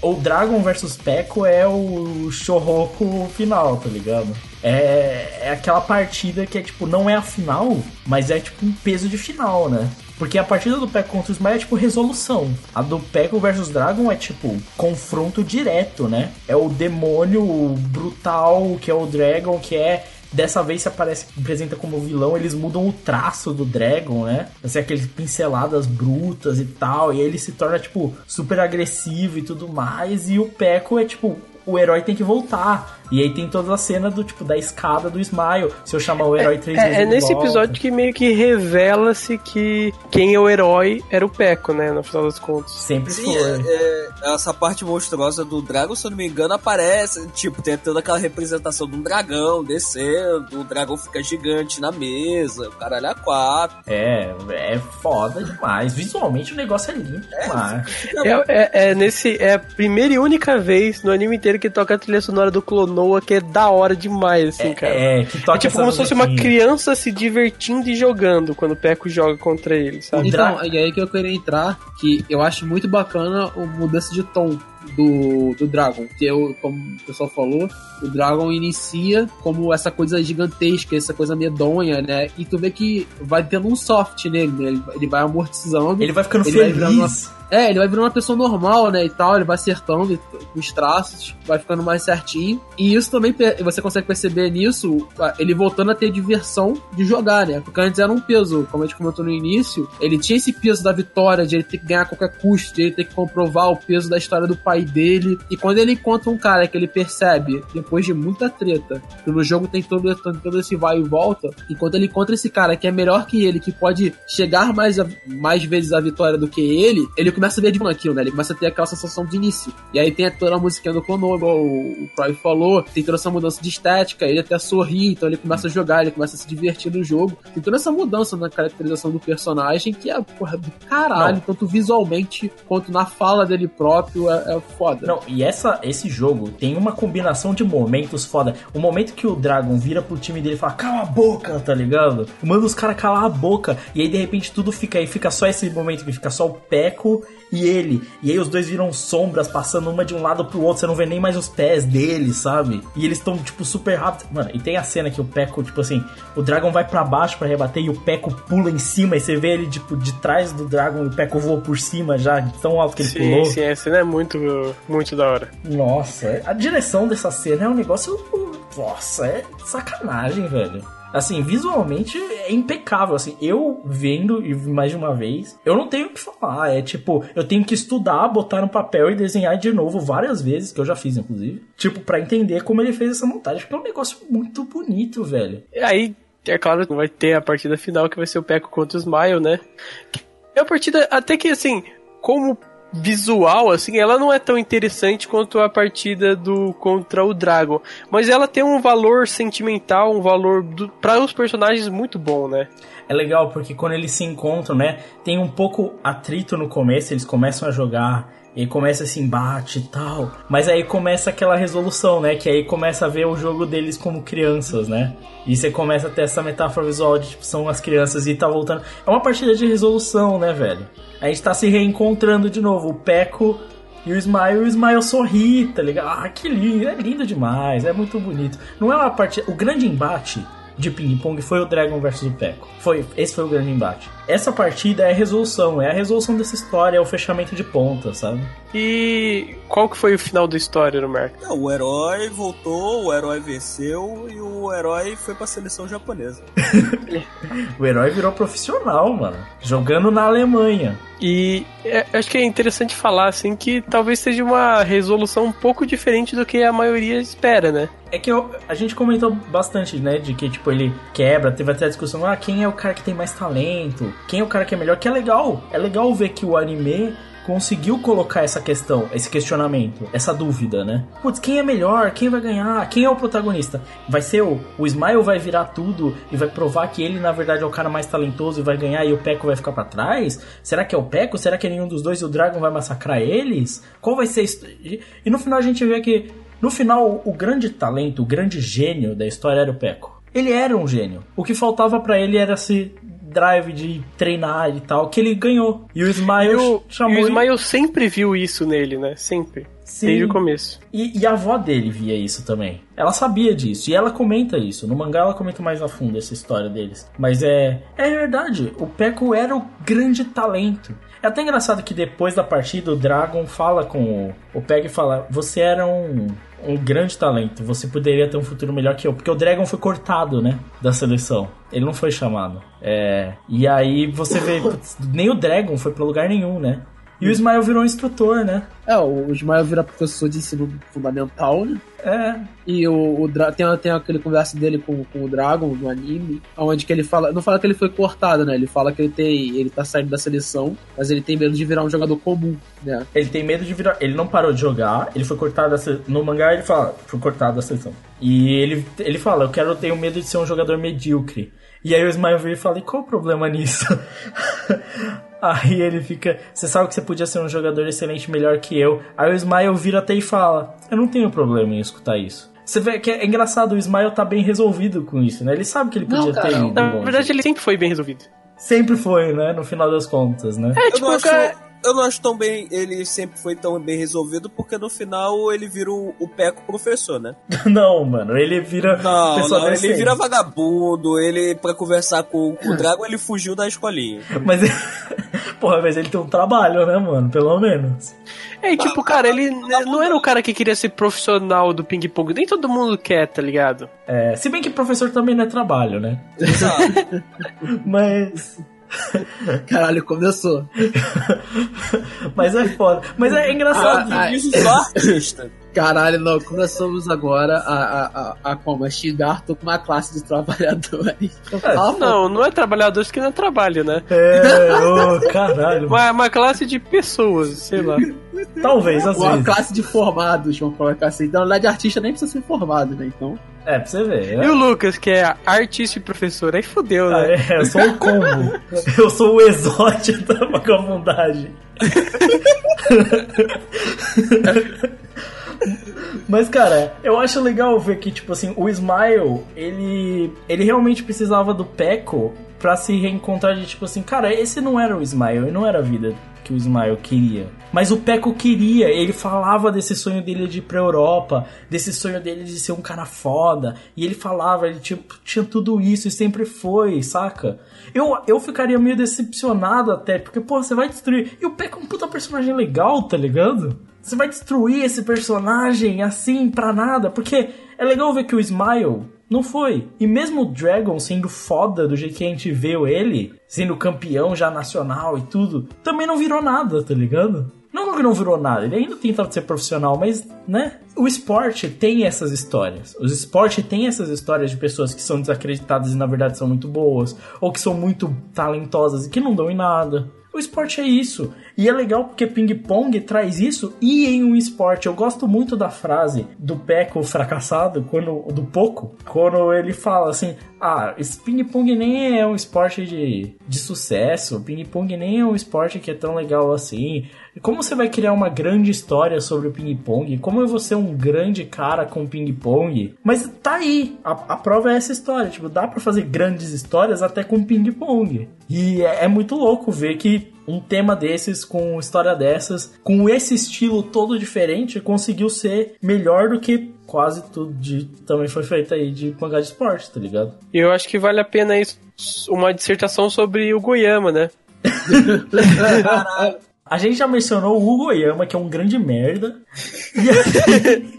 O Dragon versus Peco é o chorroco final, tá ligado? É, é aquela partida que é tipo, não é a final, mas é tipo um peso de final, né? Porque a partida do Peco contra o Smile é tipo resolução. A do Peco versus Dragon é tipo confronto direto, né? É o demônio brutal que é o Dragon, que é Dessa vez se aparece, apresenta como vilão, eles mudam o traço do Dragon, né? Assim, aqueles pinceladas brutas e tal. E ele se torna, tipo, super agressivo e tudo mais. E o Peco é, tipo, o herói tem que voltar. E aí tem toda a cena do tipo da escada do Smile. Se eu chamar o herói três vezes. É, é nesse volta. episódio que meio que revela-se que quem é o herói era o Peco, né? No final das contas. Sempre Sim, é, é, essa parte monstruosa do Dragon, se eu não me engano, aparece, tipo, tem toda aquela representação de um dragão descendo, o dragão fica gigante na mesa, o caralho é quatro. É, é foda demais. Visualmente o negócio é lindo demais. É, é, é nesse. É a primeira e única vez no anime inteiro que toca a trilha sonora do Clonoa, que é da hora demais, assim, cara. é, que toca É tipo como se fosse uma criança se divertindo e jogando quando o Peco joga contra ele, sabe? Então, e aí que eu queria entrar, que eu acho muito bacana a mudança de tom do, do Dragon. Que eu, como o pessoal falou, o Dragon inicia como essa coisa gigantesca, essa coisa medonha, né? E tu vê que vai tendo um soft nele, né? Ele, ele vai amortizando. Ele vai ficando vai feliz. virando uma- é, ele vai virando uma pessoa normal, né, e tal, ele vai acertando os traços, vai ficando mais certinho. E isso também, você consegue perceber nisso, ele voltando a ter diversão de jogar, né? Porque antes era um peso, como a gente comentou no início, ele tinha esse peso da vitória, de ele ter que ganhar a qualquer custo, de ele ter que comprovar o peso da história do pai dele. E quando ele encontra um cara que ele percebe, depois de muita treta, que no jogo tem todo, todo esse vai e volta, e quando ele encontra esse cara que é melhor que ele, que pode chegar mais, a- mais vezes à vitória do que ele, ele começa a ver de aquilo, né? Ele começa a ter aquela sensação de início. E aí tem toda a musiquinha do Clono, igual o, o Croy falou, tem toda essa mudança de estética, ele até sorri, então ele começa a jogar, ele começa a se divertir no jogo. Tem toda essa mudança na caracterização do personagem que é, porra, do caralho, Não. tanto visualmente quanto na fala dele próprio, é, é foda. Não, e essa, esse jogo tem uma combinação de momentos foda. O momento que o Dragon vira pro time dele e fala, cala a boca, tá ligado? Manda os caras calar a boca. E aí de repente tudo fica aí, fica só esse momento que fica só o Peco e ele. E aí os dois viram sombras passando uma de um lado pro outro, você não vê nem mais os pés dele, sabe? E eles estão, tipo, super rápidos. Mano, e tem a cena que o Peco, tipo assim, o Dragon vai pra baixo pra rebater e o Peco pula em cima e você vê ele, tipo, de trás do Dragon e o Peco voa por cima já, tão alto que ele Sim, pulou. sim, essa cena é muito, muito da hora. Nossa, a direção dessa cena é um negócio. Nossa, é sacanagem, velho. Assim, visualmente é impecável. Assim, eu vendo e mais de uma vez, eu não tenho o que falar. É tipo, eu tenho que estudar, botar no papel e desenhar de novo várias vezes, que eu já fiz, inclusive. Tipo, pra entender como ele fez essa montagem, porque é um negócio muito bonito, velho. E aí, é claro, vai ter a partida final que vai ser o Peco contra o Smile, né? É uma partida até que assim, como visual, assim, ela não é tão interessante quanto a partida do contra o Dragon, mas ela tem um valor sentimental, um valor para os personagens muito bom, né? É legal porque quando eles se encontram, né, tem um pouco atrito no começo, eles começam a jogar e começa esse embate e tal. Mas aí começa aquela resolução, né? Que aí começa a ver o jogo deles como crianças, né? E você começa a ter essa metáfora visual de tipo, são as crianças e tá voltando. É uma partida de resolução, né, velho? A gente tá se reencontrando de novo. O Peco e o Smile, o Smile sorri, tá ligado? Ah, que lindo, é lindo demais, é muito bonito. Não é uma partida. O grande embate de ping-pong foi o Dragon versus o Peco. Foi, esse foi o grande embate. Essa partida é a resolução, é a resolução dessa história, é o fechamento de ponta, sabe? E qual que foi o final da história, no Marco? Não, o herói voltou, o herói venceu e o herói foi pra seleção japonesa. <laughs> O herói virou profissional, mano. Jogando na Alemanha. E é, acho que é interessante falar, assim, que talvez seja uma resolução um pouco diferente do que a maioria espera, né? É que eu- a gente comentou bastante, né? De que, tipo, ele quebra, teve até a discussão, ah, quem é o cara que tem mais talento? Quem é o cara que é melhor? Que é legal. É legal ver que o anime conseguiu colocar essa questão, esse questionamento, essa dúvida, né? Putz, quem é melhor? Quem vai ganhar? Quem é o protagonista? Vai ser o, o Smile vai virar tudo e vai provar que ele, na verdade, é o cara mais talentoso e vai ganhar e o Peco vai ficar pra trás? Será que é o Peco? Será que é nenhum dos dois e o Dragon vai massacrar eles? Qual vai ser isso? E no final a gente vê que no final, o grande talento, o grande gênio da história era o Peco. Ele era um gênio. O que faltava pra ele era esse drive de treinar e tal, que ele ganhou. E o Smile E o, chamou e o ele- Smile sempre viu isso nele, né? Sempre. Sim. Desde o começo. E, e a avó dele via isso também. Ela sabia disso. E ela comenta isso. No mangá ela comenta mais a fundo essa história deles. Mas é. É verdade. O Peko era o grande talento. É até engraçado que depois da partida o Dragon fala com o, o e fala: Você era um, um grande talento. Você poderia ter um futuro melhor que eu. Porque o Dragon foi cortado, né? Da seleção. Ele não foi chamado. É. E aí você vê. <laughs> nem o Dragon foi pra lugar nenhum, né? E o Ismael virou um instrutor, né? É, o Ismael vira professor de ensino fundamental, né? É. E o, o tem, tem aquele conversa dele com, com o Dragon no anime, onde que ele fala. Não fala que ele foi cortado, né? Ele fala que ele tem. ele tá saindo da seleção, mas ele tem medo de virar um jogador comum, né? Ele tem medo de virar. Ele não parou de jogar, ele foi cortado da No mangá ele fala, foi cortado da seleção. E ele, ele fala, eu quero ter o medo de ser um jogador medíocre. E aí o Ismael vira e fala, e qual o problema nisso? <laughs> aí ele fica, você sabe que você podia ser um jogador excelente melhor que eu. Aí o Ismael vira até e fala, eu não tenho problema em escutar isso. Você vê que é engraçado, o Ismael tá bem resolvido com isso, né? Ele sabe que ele Não, podia cara, ter ido na verdade ele sempre foi bem resolvido. Sempre foi, né? No final das contas, né? É, eu, tipo, não o acho, cara- eu não acho tão bem. Ele sempre foi tão bem resolvido, porque no final ele vira o, o Peco professor, né? <laughs> Não, mano, ele vira Não, não, ele vira vagabundo, ele, pra conversar com, com o Dragon, ele fugiu da escolinha. <laughs> Mas, <laughs> porra, mas ele tem um trabalho, né, mano? Pelo menos. É, e tipo, cara, ele não era o cara que queria ser profissional do ping-pong. Nem todo mundo quer, tá ligado? É, se bem que professor também não é trabalho, né? Mas. Caralho, começou. <laughs> Mas é foda. Mas é engraçado. Ah, ah, Isso só artista. Caralho, não, começamos agora a, a, a, a como? A xingar tô com uma classe de trabalhadores. <laughs> Ah, não, não é trabalhadores que não é trabalho, né? É, ô, caralho. Uma, uma classe de pessoas, sei lá. Talvez, às Uma vezes. classe de formados, vamos colocar assim. Na verdade, artista nem precisa ser formado, né? Então. É, pra você ver. E o Lucas, que é artista e professor, aí fodeu, Ah, né? é, eu sou o combo. <laughs> Eu sou o exótico <laughs> da vagabundagem. Mas, cara, eu acho legal ver que, tipo assim, o Smile, ele, ele realmente precisava do Peco pra se reencontrar de, tipo assim, cara, esse não era o Smile, não era a vida que o Smile queria. Mas o Peco queria, ele falava desse sonho dele de ir pra Europa, desse sonho dele de ser um cara foda, e ele falava, ele tinha, tinha tudo isso e sempre foi, saca? Eu, eu ficaria meio decepcionado até, porque, pô, você vai destruir. E o Peco é um puta personagem legal, tá ligado? Você vai destruir esse personagem assim pra nada, porque é legal ver que o Smile não foi. E mesmo o Dragon sendo foda do jeito que a gente vê ele, sendo campeão já nacional e tudo, também não virou nada, tá ligado? Não que não virou nada, ele ainda tentava ser profissional, mas, né? O esporte tem essas histórias. O esporte tem essas histórias de pessoas que são desacreditadas e na verdade são muito boas, ou que são muito talentosas e que não dão em nada. O esporte é isso. E é legal porque ping-pong traz isso e em um esporte. Eu gosto muito da frase do Peco fracassado, quando, do Poco, quando ele fala assim: Ah, esse ping-pong nem é um esporte de, de sucesso, ping-pong nem é um esporte que é tão legal assim. Como você vai criar uma grande história sobre o ping-pong? Como eu vou ser um grande cara com ping-pong? Mas tá aí, a, a prova é essa história. Tipo, dá pra fazer grandes histórias até com ping-pong. E é, é muito louco ver que um tema desses, com história dessas, com esse estilo todo diferente, conseguiu ser melhor do que quase tudo de também foi feito aí de mangá de esporte, tá ligado? E eu acho que vale a pena isso, uma dissertação sobre o Goiama, né? <laughs> A gente já mencionou o Hugo Yama, que é um grande merda. <laughs>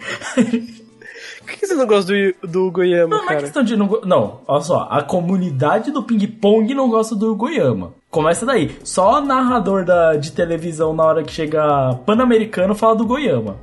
Por que você não gosta do, do Goiama, Não, não é cara? questão de não. Não, olha só, a comunidade do ping-pong não gosta do Goiama. Começa daí. Só o narrador da, de televisão na hora que chega Pan-Americano fala do Goiama.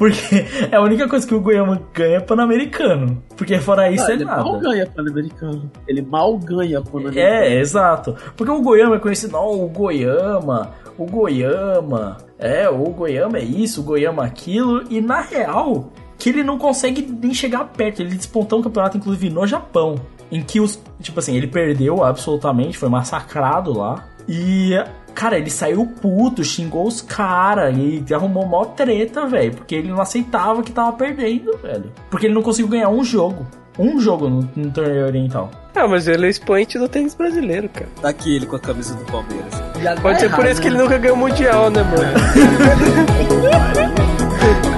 Porque é a única coisa que o Goiama ganha é Pan-Americano. Porque fora isso Ah, é ele mal nada. ganha Pan-Americano. Ele mal ganha Pan-Americano. É, exato. Porque o Goiama é conhecido, não, o Goiama, o Goiama, é, o Goiama é isso, o Goiama aquilo, e na real, que ele não consegue nem chegar perto. Ele despontou um campeonato, inclusive, no Japão, em que os, tipo assim, ele perdeu absolutamente, foi massacrado lá, e, cara, ele saiu puto, xingou os caras, e arrumou mó treta, velho, porque ele não aceitava que tava perdendo, velho. Porque ele não conseguiu ganhar um jogo. Um jogo no, no torneio oriental. Ah, mas ele é expoente do tênis brasileiro, cara. Tá aqui ele com a camisa do Palmeiras. Pode ser por errado, isso que né? ele nunca ganhou o Mundial, né, mano? <laughs>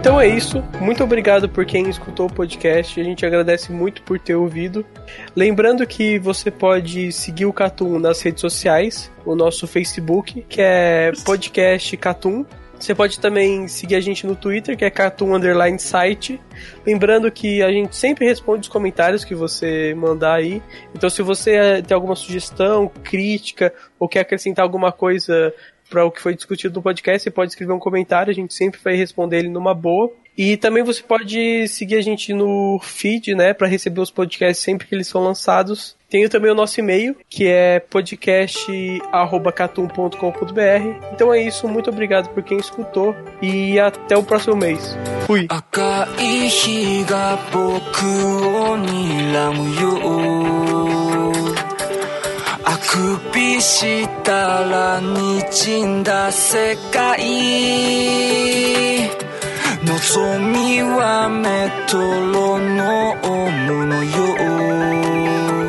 Então é isso. Muito obrigado por quem escutou o podcast. A gente agradece muito por ter ouvido. Lembrando que você pode seguir o Catum nas redes sociais, o nosso Facebook, que é podcast Catum. Você pode também seguir a gente no Twitter, que é Catum Underline Site. Lembrando que a gente sempre responde os comentários que você mandar aí. Então, se você eh, tem alguma sugestão, crítica, ou quer acrescentar alguma coisa para o que foi discutido no podcast, você pode escrever um comentário, a gente sempre vai responder ele numa boa. E também você pode seguir a gente no feed, né, para receber os podcasts sempre que eles são lançados. Tenho também o nosso e-mail, que é podcast@catum.com.br. Então é isso, muito obrigado por quem escutou e até o próximo mês. Fui. 赤い日が僕を睨むよ あくびしたら滲んだ世界望みはメトロノームのよう。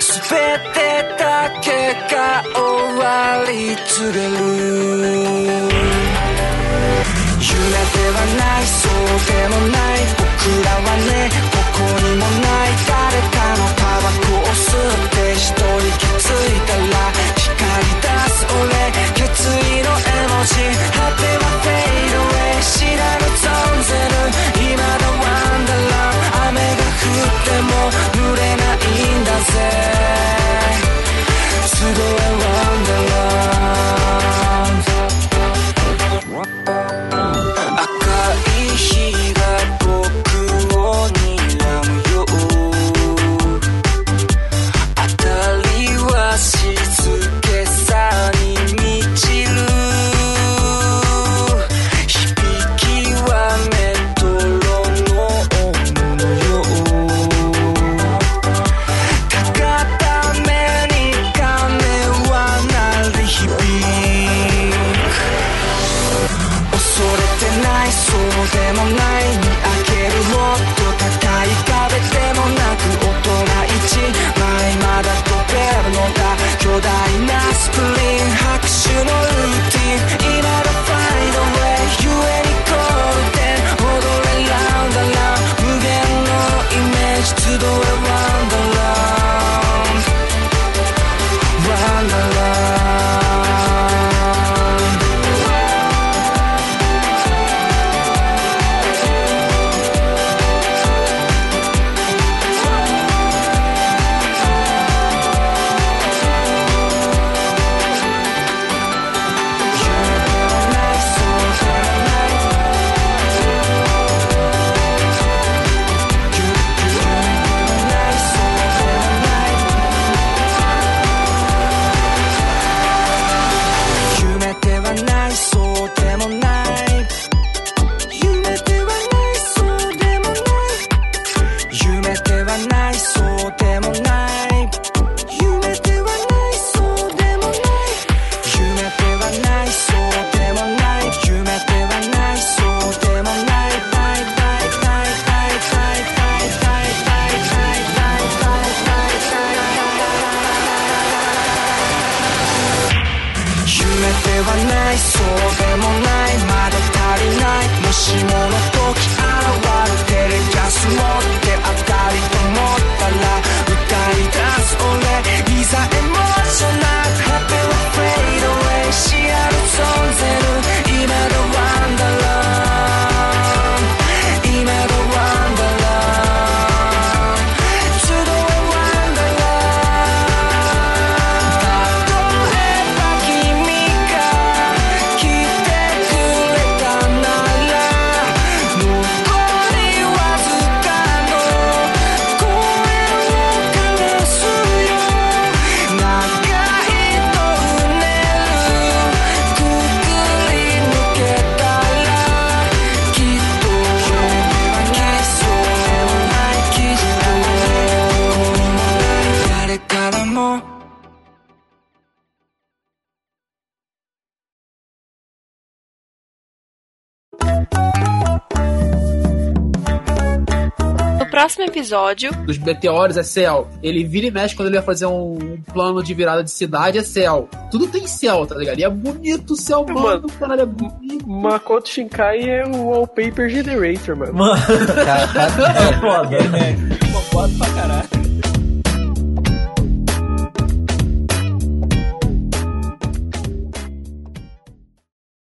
全てだけが終わり告げる。夢ではないそうでもない。僕らはねここにもない。誰かのタバコを吸って一人気づいたら光り出す俺決意の絵文字 episódio. Dos meteoros é céu. Ele vira e mexe quando ele vai fazer um plano de virada de cidade, é céu. Tudo tem céu, tá ligado? E é bonito o céu, mano. Caralho, é bonito. Makoto Shinkai é o wallpaper generator, mano. Mano, <laughs> É foda, né? Concordo pra caralho.